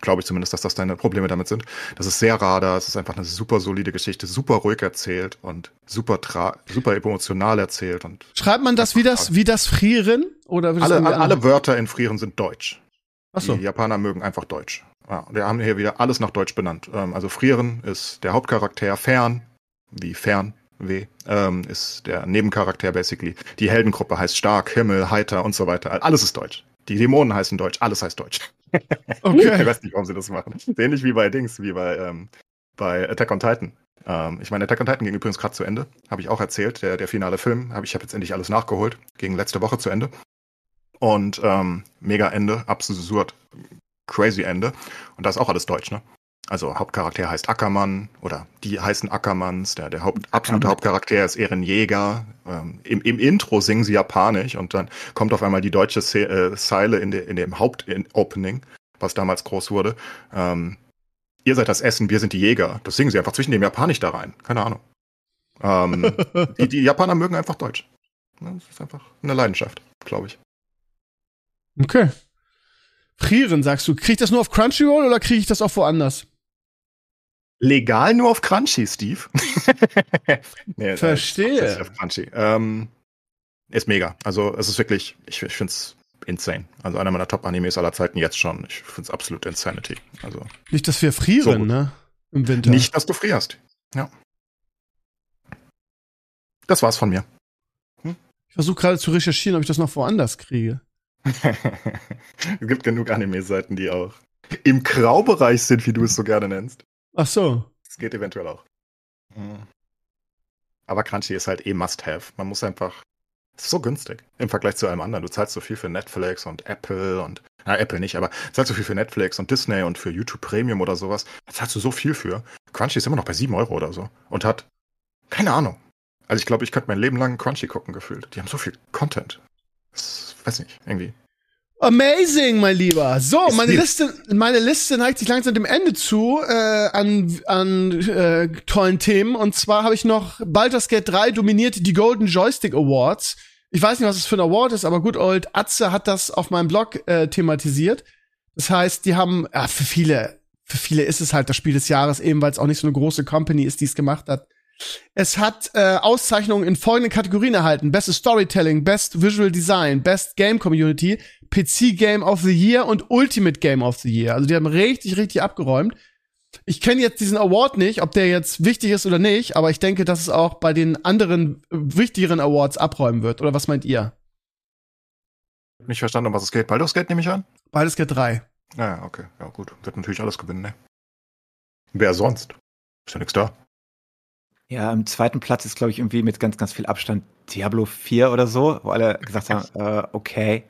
glaube ich zumindest, dass das deine Probleme damit sind. Das ist sehr rar da, es ist einfach eine super solide Geschichte, super ruhig erzählt und super tra super emotional erzählt und. Schreibt man das wie das, wie das Frieren? Oder alle, alle, alle Wörter in Frieren sind Deutsch. Ach so. Die Japaner mögen einfach Deutsch. Ja, wir haben hier wieder alles nach Deutsch benannt. Ähm, also Frieren ist der Hauptcharakter, Fern, wie Fern, W, ähm, ist der Nebencharakter basically. Die Heldengruppe heißt Stark, Himmel, Heiter und so weiter. Alles ist deutsch. Die Dämonen heißen deutsch, alles heißt deutsch. Okay. ich weiß nicht, warum sie das machen. Ähnlich wie bei Dings, wie bei, ähm, bei Attack on Titan. Ähm, ich meine, Attack on Titan ging übrigens gerade zu Ende. Habe ich auch erzählt. Der, der finale Film. Hab, ich habe jetzt endlich alles nachgeholt. Ging letzte Woche zu Ende. Und ähm, mega Ende, absurd, crazy Ende. Und da ist auch alles deutsch, ne? Also Hauptcharakter heißt Ackermann oder die heißen Ackermanns. Der, der Haupt, absolute Hauptcharakter ist Ehren Jäger. Ähm, im, Im Intro singen sie japanisch und dann kommt auf einmal die deutsche Se äh, Zeile in, de, in dem Hauptopening, was damals groß wurde. Ähm, ihr seid das Essen, wir sind die Jäger. Das singen sie einfach zwischen dem Japanisch da rein. Keine Ahnung. Ähm, die, die Japaner mögen einfach Deutsch. Das ist einfach eine Leidenschaft, glaube ich. Okay. Frieren, sagst du. Krieg ich das nur auf Crunchyroll oder kriege ich das auch woanders? Legal nur auf Crunchy, Steve. nee, Verstehe. Äh, auf Crunchy. Ähm, ist mega. Also es ist wirklich, ich, ich finde es insane. Also einer meiner Top-Animes aller Zeiten jetzt schon. Ich finde es absolut Insanity. Also Nicht, dass wir frieren, So. ne? Im Winter. nicht, dass du frierst. Ja. Das war's von mir. Ich versuche gerade zu recherchieren, ob ich das noch woanders kriege. es gibt genug Anime-Seiten, die auch im Graubereich sind, wie du es so gerne nennst. Ach so. Das geht eventuell auch. Mhm. Aber Crunchy ist halt eh Must-Have. Man muss einfach. Es ist so günstig im Vergleich zu allem anderen. Du zahlst so viel für Netflix und Apple und. Na, Apple nicht, aber zahlst so viel für Netflix und Disney und für YouTube Premium oder sowas. Da zahlst du so viel für. Crunchy ist immer noch bei 7 Euro oder so. Und hat. Keine Ahnung. Also ich glaube, ich könnte mein Leben lang Crunchy gucken gefühlt. Die haben so viel Content. Das, weiß nicht, irgendwie. Amazing, mein Lieber. So, Ist meine lieb. Liste, meine Liste neigt sich langsam dem Ende zu äh, an, an äh, tollen Themen. Und zwar habe ich noch Baldur's Gate 3 dominiert die Golden Joystick Awards. Ich weiß nicht, was das für ein Award ist, aber gut, old Atze hat das auf meinem Blog äh, thematisiert. Das heißt, die haben, ja, für viele, für viele ist es halt das Spiel des Jahres, eben weil es auch nicht so eine große Company ist, die es gemacht hat. Es hat äh, Auszeichnungen in folgenden Kategorien erhalten: Best Storytelling, Best Visual Design, Best Game Community, PC Game of the Year und Ultimate Game of the Year. Also die haben richtig, richtig abgeräumt. Ich kenne jetzt diesen Award nicht, ob der jetzt wichtig ist oder nicht, aber ich denke, dass es auch bei den anderen äh, wichtigeren Awards abräumen wird. Oder was meint ihr? Nicht verstanden, um was es geht. Baldur's Gate nehme ich an? Beides geht drei. Ja, okay. Ja, gut. Wird natürlich alles gewinnen, ne? Wer sonst? Ist ja nichts da. Ja, im zweiten Platz ist, glaube ich, irgendwie mit ganz, ganz viel Abstand Diablo 4 oder so, wo alle gesagt haben, äh, okay.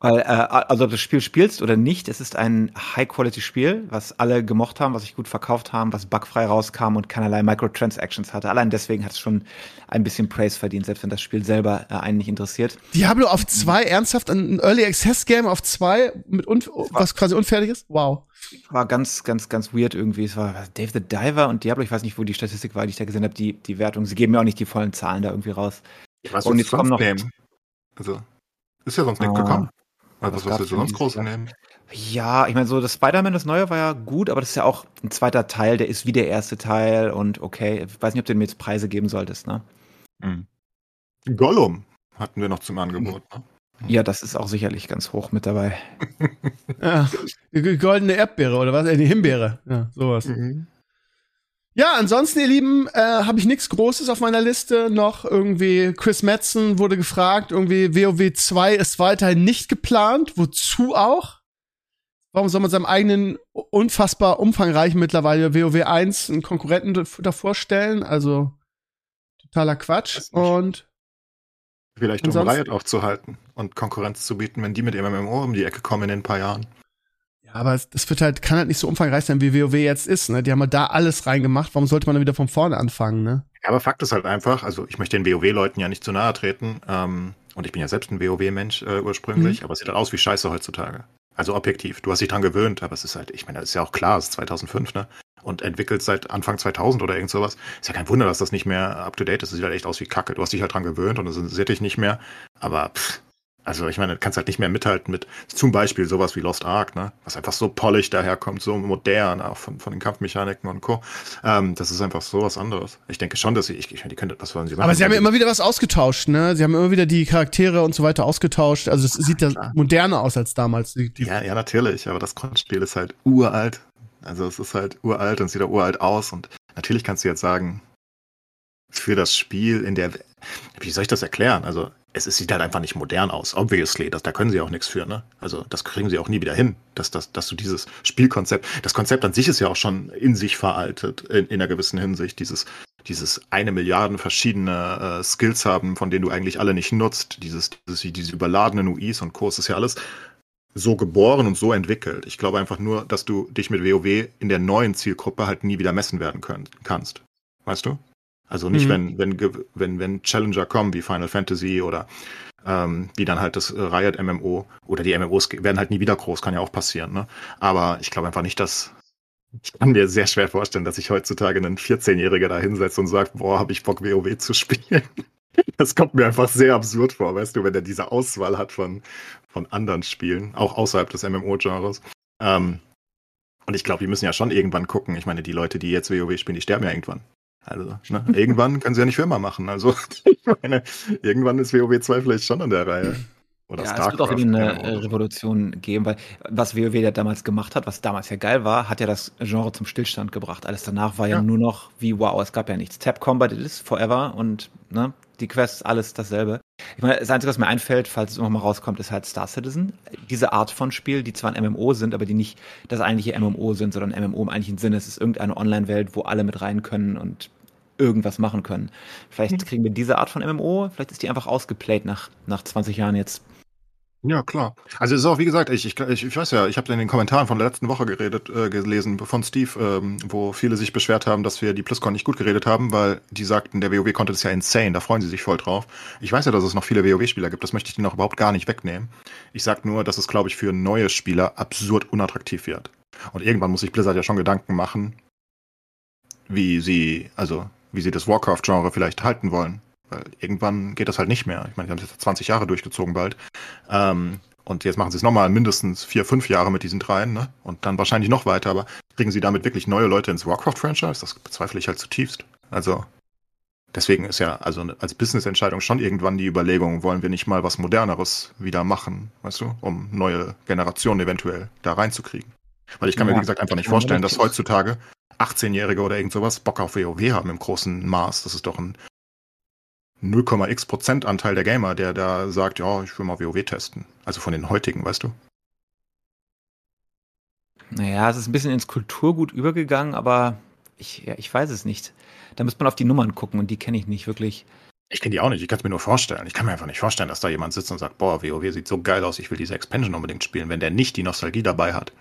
Weil, äh, also ob du das Spiel spielst oder nicht, es ist ein High-Quality-Spiel, was alle gemocht haben, was sich gut verkauft haben, was bugfrei rauskam und keinerlei Microtransactions hatte. Allein deswegen hat es schon ein bisschen Praise verdient, selbst wenn das Spiel selber äh, einen nicht interessiert. Diablo auf zwei, ernsthaft? Ein Early Access Game auf zwei, mit un was quasi unfertig ist? Wow. War ganz, ganz, ganz weird irgendwie. Es war Dave the Diver und Diablo, ich weiß nicht, wo die Statistik war, die ich da gesehen habe, die, die Wertung. Sie geben ja auch nicht die vollen Zahlen da irgendwie raus. Ich weiß, Und jetzt kommen noch- nehmen. Also, ist ja sonst nichts Ah. gekommen. Also, Was was willst du sonst groß nehmen? Ja, ich meine, so das Spider-Man, das neue war ja gut, aber das ist ja auch ein zweiter Teil, der ist wie der erste Teil und okay, ich weiß nicht, ob du mir jetzt Preise geben solltest, ne? Gollum hatten wir noch zum Angebot. Ne? Ja, das ist auch sicherlich ganz hoch mit dabei. Ja. Goldene Erdbeere oder was? Äh, die Himbeere. Ja, sowas. Mhm. Ja, ansonsten, ihr Lieben, äh, habe ich nichts Großes auf meiner Liste. Noch irgendwie Chris Metzen wurde gefragt, irgendwie WoW 2 ist weiterhin nicht geplant. Wozu auch? Warum soll man seinem eigenen unfassbar umfangreichen mittlerweile WoW 1 einen Konkurrenten davor stellen? Also totaler Quatsch. Und Vielleicht um Riot aufzuhalten und Konkurrenz zu bieten, wenn die mit ihrem MMO um die Ecke kommen in ein paar Jahren. Aber es, das wird halt, kann halt nicht so umfangreich sein, wie WoW jetzt ist. Ne? Die haben halt da alles reingemacht. Warum sollte man dann wieder von vorne anfangen? Ne? Ja, aber Fakt ist halt einfach, also ich möchte den WoW-Leuten ja nicht zu nahe treten. Ähm, und ich bin ja selbst ein WoW-Mensch äh, ursprünglich, aber es sieht halt aus wie Scheiße heutzutage. Also objektiv. Du hast dich dran gewöhnt, aber es ist halt, ich meine, das ist ja auch klar, es ist 2005, ne? Und entwickelt seit Anfang 2000 oder irgend sowas. Ist ja kein Wunder, dass das nicht mehr up to date ist. Es sieht halt echt aus wie Kacke. Du hast dich halt dran gewöhnt und es interessiert dich nicht mehr. Aber pff, also ich meine, du kannst halt nicht mehr mithalten mit zum Beispiel sowas wie Lost Ark, ne? Was einfach so polished daherkommt, so modern, auch von, von den Kampfmechaniken und Co. Ähm, das ist einfach so was anderes. Ich denke schon, dass sie, ich, ich meine, die können, was wollen sie machen? Aber sie haben ja immer wieder was ausgetauscht, ne? Sie haben immer wieder die Charaktere und so weiter ausgetauscht. Also es sieht ja klar. moderner aus als damals. Die, die Ja, ja, natürlich, aber das Grundspiel ist halt uralt. Also es ist halt uralt und sieht auch uralt aus und natürlich kannst du jetzt sagen, für das Spiel in der, wie soll ich das erklären? Also es, sieht halt einfach nicht modern aus, obviously. Das, da können sie auch nichts für, ne? Also das kriegen sie auch nie wieder hin, dass, dass, dass du dieses Spielkonzept, das Konzept an sich ist ja auch schon in sich veraltet, in, in einer gewissen Hinsicht. Dieses, dieses eine Milliarden verschiedene äh, Skills haben, von denen du eigentlich alle nicht nutzt, dieses, dieses, diese überladenen UIs und Kurs ist ja alles so geboren und so entwickelt. Ich glaube einfach nur, dass du dich mit WoW in der neuen Zielgruppe halt nie wieder messen werden können, kannst. Weißt du? Also nicht, mhm. wenn, wenn, wenn, wenn Challenger kommen wie Final Fantasy oder ähm, wie dann halt das Riot MMO oder die MMOs werden halt nie wieder groß, kann ja auch passieren. Ne? Aber ich glaube einfach nicht, dass. Ich kann mir sehr schwer vorstellen, dass sich heutzutage ein 14-Jähriger da hinsetzt und sagt, boah, hab ich Bock, WoW zu spielen. Das kommt mir einfach sehr absurd vor, weißt du, wenn er diese Auswahl hat von, von anderen Spielen, auch außerhalb des MMO-Genres. Ähm, und ich glaube, die müssen ja schon irgendwann gucken. Ich meine, die Leute, die jetzt WoW spielen, die sterben ja irgendwann. Also, ne, irgendwann können sie ja nicht für immer machen. Also, ich meine, irgendwann ist WoW 2 vielleicht schon an der Reihe. Oder ja, Starcraft. Es wird auch eine Revolution geben, weil was WoW ja damals gemacht hat, was damals ja geil war, hat ja das Genre zum Stillstand gebracht. Alles danach war ja, ja nur noch wie wow, es gab ja nichts. Tap Combat ist forever und ne, die Quests, alles dasselbe. Ich meine, das Einzige, was mir einfällt, falls es nochmal rauskommt, ist halt Star Citizen. Diese Art von Spiel, die zwar ein MMO sind, aber die nicht das eigentliche MMO sind, sondern MMO im eigentlichen Sinne. Es ist irgendeine Online-Welt, wo alle mit rein können und irgendwas machen können. Vielleicht mhm. kriegen wir diese Art von MMO, vielleicht ist die einfach ausgeplayt nach, nach 20 Jahren jetzt. Ja, klar. Also es ist auch, wie gesagt, ich, ich, ich weiß ja, ich habe in den Kommentaren von der letzten Woche geredet, äh, gelesen von Steve, ähm, wo viele sich beschwert haben, dass wir die BlizzCon nicht gut geredet haben, weil die sagten, der WoW-Content ist ja insane, da freuen sie sich voll drauf. Ich weiß ja, dass es noch viele WoW-Spieler gibt, das möchte ich denen auch überhaupt gar nicht wegnehmen. Ich sag nur, dass es, glaube ich, für neue Spieler absurd unattraktiv wird. Und irgendwann muss sich Blizzard ja schon Gedanken machen, wie sie, also wie sie das Warcraft-Genre vielleicht halten wollen. Weil irgendwann geht das halt nicht mehr. Ich meine, sie haben es jetzt 20 Jahre durchgezogen bald. Ähm, und jetzt machen sie es nochmal mindestens vier, fünf Jahre mit diesen dreien, ne? Und dann wahrscheinlich noch weiter, aber kriegen sie damit wirklich neue Leute ins Warcraft-Franchise? Das bezweifle ich halt zutiefst. Also, deswegen ist ja, also als Business-Entscheidung schon irgendwann die Überlegung, wollen wir nicht mal was Moderneres wieder machen, weißt du, um neue Generationen eventuell da reinzukriegen. Weil ich kann ja, mir, wie gesagt, einfach nicht vorstellen, dass heutzutage 18-Jährige oder irgend sowas Bock auf WoW haben im großen Maß. Das ist doch ein 0,x Prozent Anteil der Gamer, der da sagt, ja, ich will mal WoW testen. Also von den heutigen, weißt du? Naja, es ist ein bisschen ins Kulturgut übergegangen, aber ich, ja, ich weiß es nicht. Da müsste man auf die Nummern gucken und die kenne ich nicht wirklich. Ich kenne die auch nicht, ich kann es mir nur vorstellen. Ich kann mir einfach nicht vorstellen, dass da jemand sitzt und sagt, boah, WoW sieht so geil aus, ich will diese Expansion unbedingt spielen, wenn der nicht die Nostalgie dabei hat.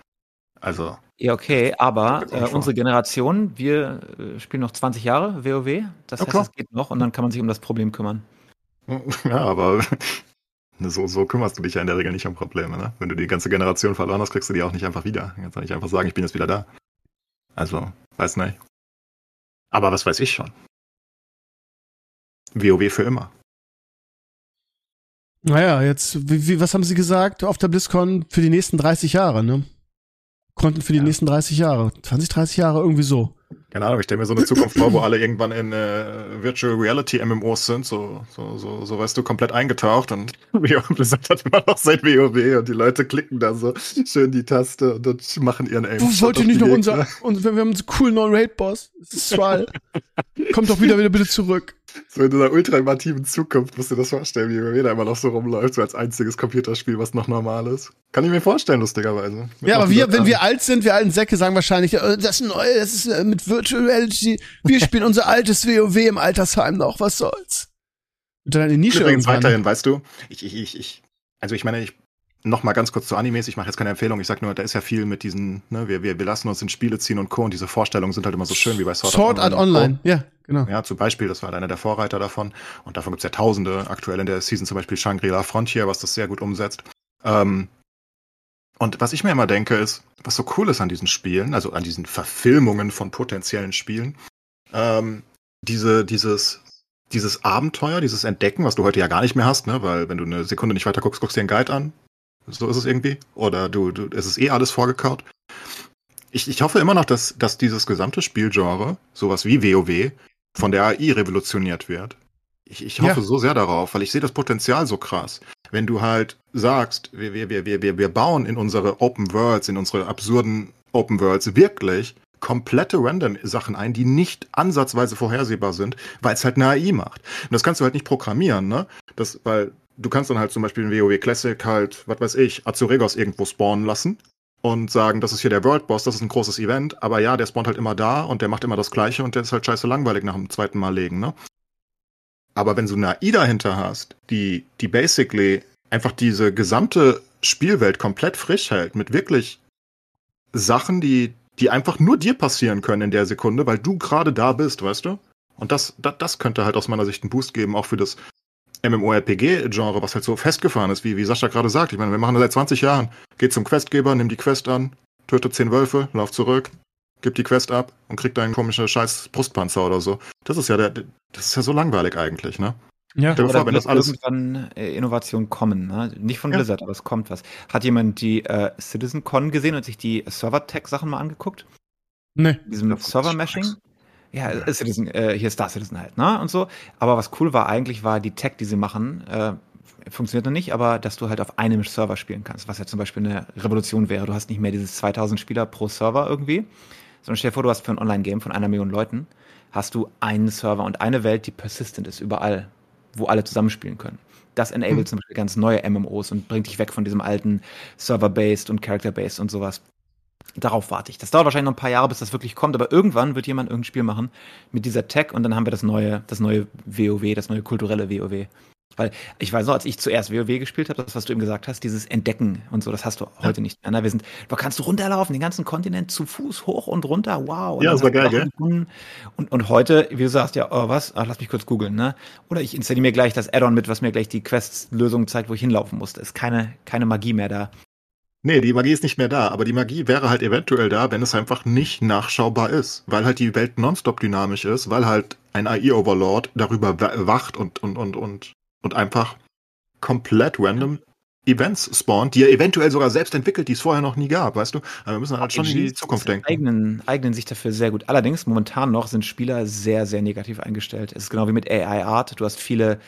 Also. Ja, okay, aber äh, unsere Generation, wir äh, spielen noch 20 Jahre WoW. Das ja, heißt, es geht noch und dann kann man sich um das Problem kümmern. Ja, aber so, so kümmerst du dich ja in der Regel nicht um Probleme. Ne? Wenn du die ganze Generation verloren hast, kriegst du die auch nicht einfach wieder. Kannst du nicht einfach sagen, ich bin jetzt wieder da. Also, weiß nicht. Aber was weiß ich schon? WoW für immer. Naja, jetzt, wie, wie, was haben Sie gesagt auf der BlizzCon für die nächsten 30 Jahre, ne? Content für die ja. nächsten 30 Jahre. 20, 30 Jahre, irgendwie so. Keine Ahnung, ich stelle mir so eine Zukunft vor, wo alle irgendwann in äh, Virtual Reality MMOs sind, so, so, so, so weißt du, komplett eingetaucht und wie auch Blizzard hat immer noch sein WoW und die Leute klicken da so schön die Taste und dann machen ihren Aim. Wollt ihr nicht noch unser, unser, wir haben einen coolen neuen Raid-Boss, das ist Thrall. Kommt doch wieder, wieder bitte zurück. So in einer ultimativen Zukunft musst du dir das vorstellen, wie da immer noch so rumläuft, so als einziges Computerspiel, was noch normal ist. Kann ich mir vorstellen, lustigerweise. Mit ja, aber wir, wenn wir alt sind, wir alten Säcke sagen wahrscheinlich, äh, das ist neu, das ist äh, mit Virtual Reality. Wir spielen unser altes WoW im Altersheim noch, was soll's? Und dann in die Nische Übrigens weiterhin, weißt du, ich, ich, ich, ich, also ich meine, ich noch mal ganz kurz zu Animes. Ich mache jetzt keine Empfehlung. Ich sag nur, da ist ja viel mit diesen, ne, wir, wir, wir lassen uns in Spiele ziehen und Co. Und diese Vorstellungen sind halt immer so schön wie bei Sword, Sword Art Online. Online. Ja, genau. Ja, zum Beispiel, das war halt einer der Vorreiter davon. Und davon gibt's ja Tausende. Aktuell in der Season zum Beispiel Shangri-La Frontier, was das sehr gut umsetzt. Ähm, und was ich mir immer denke, ist, was so cool ist an diesen Spielen, also an diesen Verfilmungen von potenziellen Spielen, ähm, diese, dieses, dieses Abenteuer, dieses Entdecken, was du heute ja gar nicht mehr hast, ne? Weil wenn du eine Sekunde nicht weiter guckst, guckst du dir einen Guide an. So ist es irgendwie. Oder du, du, es ist eh alles vorgekaut. Ich, ich hoffe immer noch, dass, dass dieses gesamte Spielgenre, sowas wie WoW, von der AI revolutioniert wird. Ich, ich hoffe ja. so sehr darauf, weil ich sehe das Potenzial so krass. Wenn du halt sagst, wir, wir, wir, wir, wir bauen in unsere Open Worlds, in unsere absurden Open Worlds wirklich komplette Random-Sachen ein, die nicht ansatzweise vorhersehbar sind, weil es halt eine AI macht. Und das kannst du halt nicht programmieren, ne? Das, weil du kannst dann halt zum Beispiel in WoW Classic halt, was weiß ich, Azuregos irgendwo spawnen lassen und sagen, das ist hier der World Boss, das ist ein großes Event, aber ja, der spawnt halt immer da und der macht immer das Gleiche und der ist halt scheiße langweilig nach dem zweiten Mal legen, ne? Aber wenn du eine AI dahinter hast, die, die basically einfach diese gesamte Spielwelt komplett frisch hält, mit wirklich Sachen, die, die einfach nur dir passieren können in der Sekunde, weil du gerade da bist, weißt du? Und das, das, das könnte halt aus meiner Sicht einen Boost geben, auch für das MMORPG-Genre, was halt so festgefahren ist, wie, wie Sascha gerade sagt. Ich meine, wir machen das seit 20 Jahren. Geht zum Questgeber, nimm die Quest an, tötet 10 Wölfe, lauf zurück, gib die Quest ab und krieg deinen komischen scheiß Brustpanzer oder so. Das ist ja der, das ist ja so langweilig eigentlich, ne? Ja, Stell vor, wenn das alles irgendwann äh, Innovation kommen, ne? Nicht von Blizzard, ja. aber es kommt was. Hat jemand die äh, CitizenCon gesehen und sich die Server-Tech-Sachen mal angeguckt? Nee. Diesem Server-Meshing? Ja, Citizen, äh, hier Star Citizen halt, ne? Und so. Aber was cool war eigentlich, war die Tech, die sie machen, äh, funktioniert noch nicht, aber dass du halt auf einem Server spielen kannst, was ja zum Beispiel eine Revolution wäre. Du hast nicht mehr dieses 2000 Spieler pro Server irgendwie, sondern stell dir vor, du hast für ein Online-Game von einer Million Leuten, hast du einen Server und eine Welt, die persistent ist überall, wo alle zusammenspielen können. Das enabled hm. zum Beispiel ganz neue MMOs und bringt dich weg von diesem alten Server-based und Character-based und sowas. Darauf warte ich. Das dauert wahrscheinlich noch ein paar Jahre, bis das wirklich kommt, aber irgendwann wird jemand irgendein Spiel machen mit dieser Tech und dann haben wir das neue, das neue WoW, das neue kulturelle WoW. Weil ich weiß noch, als ich zuerst WoW gespielt habe, das, was du eben gesagt hast, dieses Entdecken und so, das hast du heute nicht mehr. Ne? Wir sind, da kannst du runterlaufen, den ganzen Kontinent zu Fuß hoch und runter, wow. Und ja, das war geil, gell? Und, und heute, wie du sagst, ja, oh, was? Ach, lass mich kurz googeln, ne? Oder ich installiere mir gleich das Add-on mit, was mir gleich die Quest-Lösung zeigt, wo ich hinlaufen muss. Da ist keine, keine Magie mehr da. Nee, die Magie ist nicht mehr da, aber die Magie wäre halt eventuell da, wenn es einfach nicht nachschaubar ist, weil halt die Welt nonstop dynamisch ist, weil halt ein AI-Overlord darüber wacht und, und, und, und, und einfach komplett random Events spawnt, die er eventuell sogar selbst entwickelt, die es vorher noch nie gab, weißt du? Aber wir müssen halt schon in die Zukunft denken. Eignen, eignen sich dafür sehr gut. Allerdings, momentan noch sind Spieler sehr, sehr negativ eingestellt. Es ist genau wie mit AI Art. Du hast viele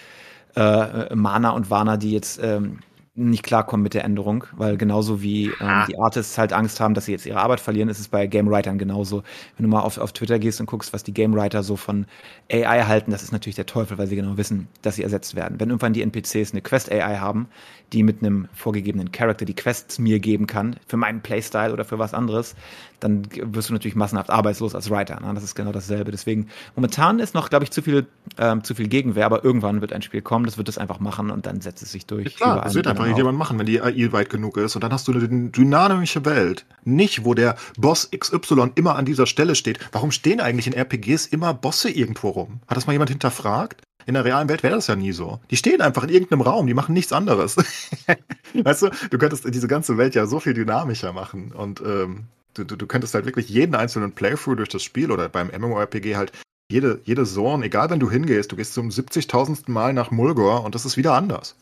äh, Mana und Warner, die jetzt ähm, nicht klarkommen mit der Änderung, weil genauso wie ähm, die Artists halt Angst haben, dass sie jetzt ihre Arbeit verlieren, ist es bei Game Writern genauso. Wenn du mal auf, auf Twitter gehst und guckst, was die Game Writer so von AI halten, das ist natürlich der Teufel, weil sie genau wissen, dass sie ersetzt werden. Wenn irgendwann die NPCs eine Quest AI haben, die mit einem vorgegebenen Charakter die Quests mir geben kann, für meinen Playstyle oder für was anderes, dann wirst du natürlich massenhaft arbeitslos als Writer. Ne? Das ist genau dasselbe. Deswegen, momentan ist noch, glaube ich, zu viel, ähm, zu viel Gegenwehr, aber irgendwann wird ein Spiel kommen, das wird es einfach machen und dann setzt es sich durch. Ja, klar, das wird einfach jemand machen, wenn die AI weit genug ist und dann hast du eine dynamische Welt. Nicht, wo der Boss XY immer an dieser Stelle steht. Warum stehen eigentlich in RPGs immer Bosse irgendwo rum? Hat das mal jemand hinterfragt? In der realen Welt wäre das ja nie so. Die stehen einfach in irgendeinem Raum, die machen nichts anderes. weißt du, du könntest diese ganze Welt ja so viel dynamischer machen. Und ähm, du, du, du könntest halt wirklich jeden einzelnen Playthrough durch das Spiel oder beim MMORPG halt jede, jede Zone, egal wenn du hingehst, du gehst zum 70.000. Mal nach Mulgor und das ist wieder anders.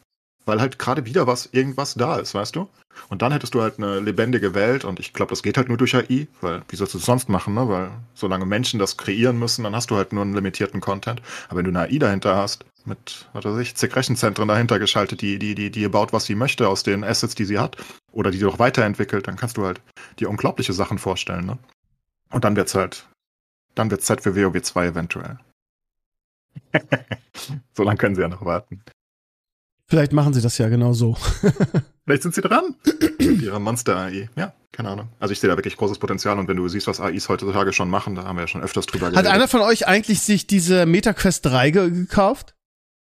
Weil halt gerade wieder was, irgendwas da ist, weißt du? Und dann hättest du halt eine lebendige Welt und ich glaube, das geht halt nur durch AI, weil wie sollst du es sonst machen, ne? Weil solange Menschen das kreieren müssen, dann hast du halt nur einen limitierten Content. Aber wenn du eine AI dahinter hast, mit, was weiß ich, zig Rechenzentren dahinter geschaltet, die, die, die, die baut, was sie möchte aus den Assets, die sie hat, oder die doch weiterentwickelt, dann kannst du halt dir unglaubliche Sachen vorstellen, ne? Und dann wird's halt, dann wird's Zeit für WoW 2 eventuell. so lange können sie ja noch warten. Vielleicht machen sie das ja genau so. Vielleicht sind sie dran. Ihre Monster-AI. Ja, keine Ahnung. Also ich sehe da wirklich großes Potenzial und wenn du siehst, was AIs heutzutage schon machen, da haben wir ja schon öfters drüber geredet. Hat einer von euch eigentlich sich diese MetaQuest 3 ge gekauft?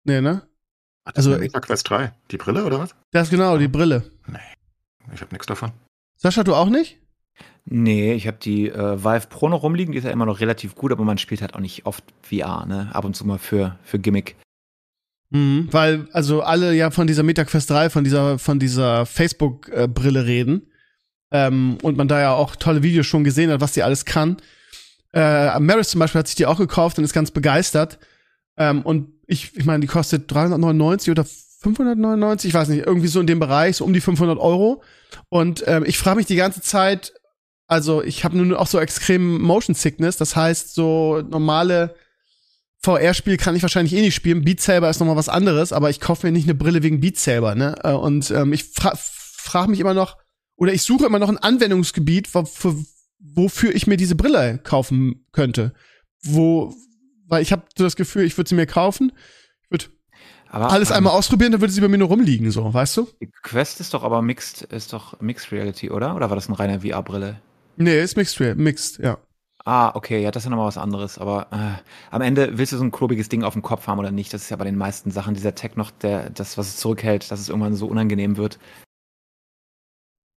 Nee, ne? Ach, also MetaQuest 3, die Brille oder was? Das ist genau, die Brille. Nee. Ich habe nichts davon. Sascha, du auch nicht? Nee, ich habe die äh, Vive Pro noch rumliegen, die ist ja immer noch relativ gut, aber man spielt halt auch nicht oft VR, ne? Ab und zu mal für, für Gimmick. Mhm, weil also alle ja von dieser MetaQuest 3, von dieser, von dieser Facebook-Brille reden. Ähm, und man da ja auch tolle Videos schon gesehen hat, was die alles kann. Äh, Maris zum Beispiel hat sich die auch gekauft und ist ganz begeistert. Ähm, und ich, ich meine, die kostet 399 oder 599, ich weiß nicht, irgendwie so in dem Bereich, so um die 500 Euro. Und ähm, ich frage mich die ganze Zeit, also ich habe nun auch so extrem Motion Sickness, das heißt so normale VR-Spiel kann ich wahrscheinlich eh nicht spielen. Beat Saber ist nochmal was anderes, aber ich kaufe mir nicht eine Brille wegen Beat Saber, ne? Äh, und ähm, ich fra frage mich immer noch, oder ich suche immer noch ein Anwendungsgebiet, für, wofür ich mir diese Brille kaufen könnte. Wo, weil ich habe so das Gefühl, ich würde sie mir kaufen, ich würde alles ähm, einmal ausprobieren, dann würde sie bei mir nur rumliegen, so, weißt du? Die Quest ist doch aber mixed, ist doch Mixed Reality, oder? Oder war das eine reine VR-Brille? Nee, ist Mixed, Mixed, ja. Ah, okay, ja, das ist ja nochmal was anderes. Aber äh, am Ende willst du so ein klobiges Ding auf dem Kopf haben oder nicht? Das ist ja bei den meisten Sachen dieser Tech noch der, das, was es zurückhält, dass es irgendwann so unangenehm wird.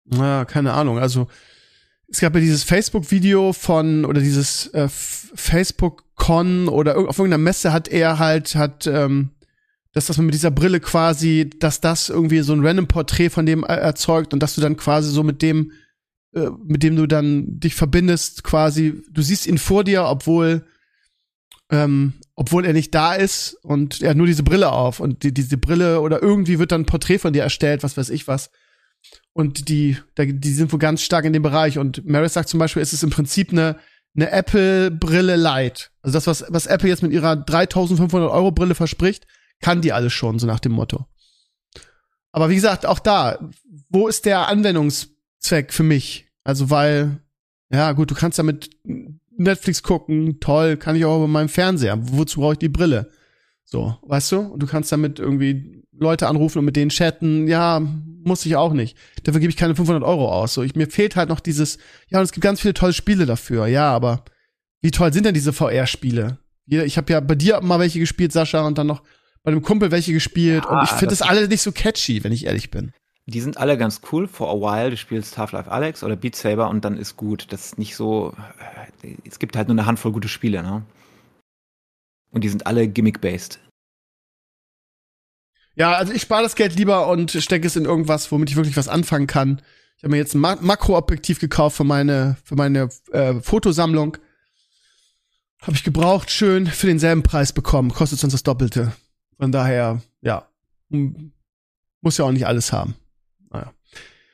Ja, keine Ahnung. Also es gab ja dieses Facebook-Video von oder dieses äh, Facebook-Con oder auf irgendeiner Messe hat er halt hat ähm, dass das man mit dieser Brille quasi, dass das irgendwie so ein random Porträt von dem erzeugt und dass du dann quasi so mit dem äh, mit dem du dann dich verbindest, quasi, du siehst ihn vor dir, obwohl, ähm, obwohl er nicht da ist und er hat nur diese Brille auf und die, diese Brille oder irgendwie wird dann ein Porträt von dir erstellt, was weiß ich was. Und die, die sind wohl ganz stark in dem Bereich. Und Maris sagt zum Beispiel, es ist im Prinzip eine, eine Apple-Brille Light. Also das, was, was Apple jetzt mit ihrer 3500 Euro Brille verspricht, kann die alles schon, so nach dem Motto. Aber wie gesagt, auch da, wo ist der Anwendungs, Zweck für mich. Also weil, ja gut, du kannst damit Netflix gucken, toll, kann ich auch über meinem Fernseher. Wozu brauche ich die Brille? So, weißt du? Und du kannst damit irgendwie Leute anrufen und mit denen chatten. Ja, muss ich auch nicht. Dafür gebe ich keine 500 Euro aus. So, ich, mir fehlt halt noch dieses, ja, und es gibt ganz viele tolle Spiele dafür. Ja, aber wie toll sind denn diese VR-Spiele? Ich habe ja bei dir mal welche gespielt, Sascha, und dann noch bei einem Kumpel welche gespielt. Ja, und ich finde das, das alle nicht so catchy, wenn ich ehrlich bin. Die sind alle ganz cool. For a while, du spielst Half-Life Alex oder Beat Saber und dann ist gut. Das ist nicht so. Äh, es gibt halt nur eine Handvoll gute Spiele, ne? Und die sind alle gimmick-based. Ja, also ich spare das Geld lieber und stecke es in irgendwas, womit ich wirklich was anfangen kann. Ich habe mir jetzt ein Ma Makroobjektiv gekauft für meine, für meine äh, Fotosammlung. Habe ich gebraucht, schön für denselben Preis bekommen. Kostet sonst das Doppelte. Von daher, ja, muss ja auch nicht alles haben. Naja.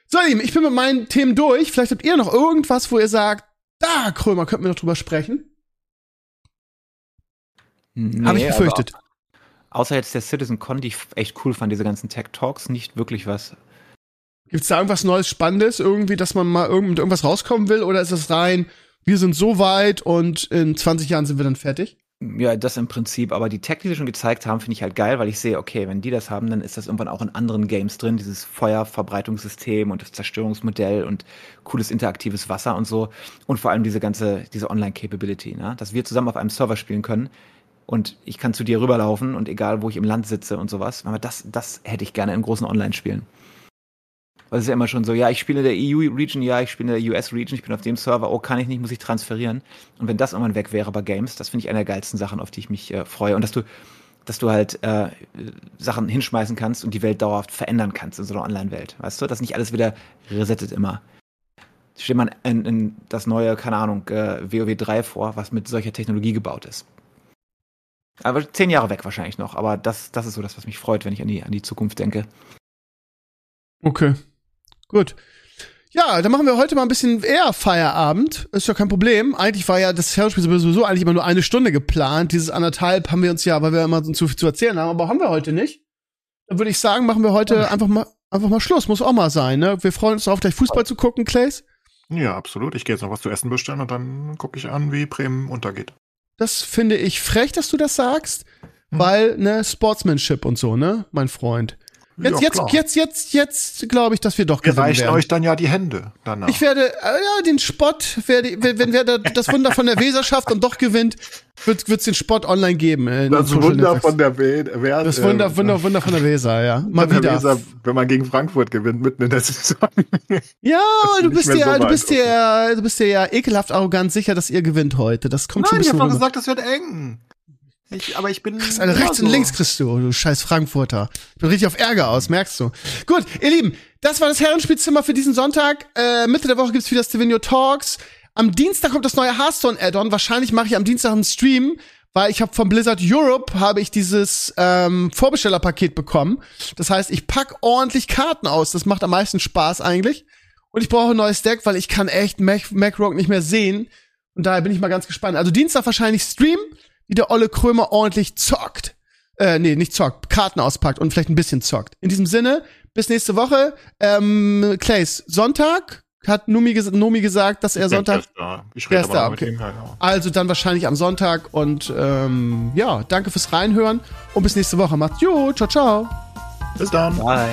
So, ihr Lieben, ich bin mit meinen Themen durch. Vielleicht habt ihr noch irgendwas, wo ihr sagt, da, Krömer, könnten wir noch drüber sprechen? Nee, Habe ich befürchtet. Außer jetzt der Citizen Con, die ich echt cool fand, diese ganzen Tech Talks, nicht wirklich was. Gibt's da irgendwas Neues, Spannendes, irgendwie, dass man mal mit irgendwas rauskommen will? Oder ist es rein, wir sind so weit und in 20 Jahren sind wir dann fertig? Ja, das im Prinzip, aber die Tech, die sie schon gezeigt haben, finde ich halt geil, weil ich sehe, okay, wenn die das haben, dann ist das irgendwann auch in anderen Games drin, dieses Feuerverbreitungssystem und das Zerstörungsmodell und cooles interaktives Wasser und so und vor allem diese ganze, diese Online-Capability, ne? dass wir zusammen auf einem Server spielen können und ich kann zu dir rüberlaufen und egal, wo ich im Land sitze und sowas, aber das, das hätte ich gerne in großen Online-Spielen. Weil es ist ja immer schon so, ja, ich spiele in der EU-Region, ja, ich spiele in der US-Region, ich bin auf dem Server, oh, kann ich nicht, muss ich transferieren. Und wenn das irgendwann weg wäre bei Games, das finde ich eine der geilsten Sachen, auf die ich mich äh, freue. Und dass du, dass du halt äh, Sachen hinschmeißen kannst und die Welt dauerhaft verändern kannst in so einer Online-Welt. Weißt du, dass nicht alles wieder resettet immer. Stell mal in, in das neue, keine Ahnung, äh, WoW 3 vor, was mit solcher Technologie gebaut ist. Aber zehn Jahre weg wahrscheinlich noch, aber das, das ist so das, was mich freut, wenn ich an die, an die Zukunft denke. Okay. Gut. Ja, dann machen wir heute mal ein bisschen eher Feierabend. Ist ja kein Problem. Eigentlich war ja das Hörspiel sowieso eigentlich immer nur eine Stunde geplant. Dieses anderthalb haben wir uns ja, weil wir immer so zu viel zu erzählen haben, aber haben wir heute nicht. Dann würde ich sagen, machen wir heute okay. einfach mal einfach mal Schluss. Muss auch mal sein, ne? Wir freuen uns darauf, gleich Fußball zu gucken, Clays. Ja, absolut. Ich gehe jetzt noch was zu essen bestellen und dann gucke ich an, wie Bremen untergeht. Das finde ich frech, dass du das sagst, hm. weil, ne, Sportsmanship und so, ne, mein Freund. Jetzt, ja, jetzt, jetzt, jetzt, jetzt glaube ich, dass wir doch gewinnen wir reichen werden. euch dann ja die Hände danach. Ich werde, äh, ja, den Spott, werde, wenn wer das Wunder von der Weser schafft und doch gewinnt, wird es den Spott online geben. Äh, das Wunder von der Weser. Das Wunder, äh, Wunder, Wunder von der Weser, ja. Mal wieder. Weser, wenn man gegen Frankfurt gewinnt, mitten in der Saison. Ja, du bist ja, so du bist ja, du bist ja ekelhaft arrogant sicher, dass ihr gewinnt heute. Das kommt Nein, schon ich habe doch gesagt, das wird eng. Ich, aber ich bin. Kriegst eine rechts so. und links kriegst du, du scheiß Frankfurter. Ich bin richtig auf Ärger aus, merkst du. Gut, ihr Lieben, das war das Herrenspielzimmer für diesen Sonntag. Äh, Mitte der Woche gibt's wieder Stevenio Talks. Am Dienstag kommt das neue Hearthstone Add-on. Wahrscheinlich mache ich am Dienstag einen Stream, weil ich habe von Blizzard Europe habe ich dieses ähm, Vorbestellerpaket bekommen. Das heißt, ich pack ordentlich Karten aus. Das macht am meisten Spaß eigentlich. Und ich brauche ein neues Deck, weil ich kann echt Mac, nicht mehr sehen. Und daher bin ich mal ganz gespannt. Also Dienstag wahrscheinlich Stream wie der Olle Krömer ordentlich zockt. Äh, nee, nicht zockt, Karten auspackt und vielleicht ein bisschen zockt. In diesem Sinne, bis nächste Woche. Ähm, Clays, Sonntag hat Nomi, ges Nomi gesagt, dass er Sonntag. der ist da. Ich Der rede ist aber da, noch mit okay. ihm. Ja, ja. Also dann wahrscheinlich am Sonntag und ähm, ja, danke fürs Reinhören und bis nächste Woche. Macht's gut, ciao, ciao. Bis dann. Bye.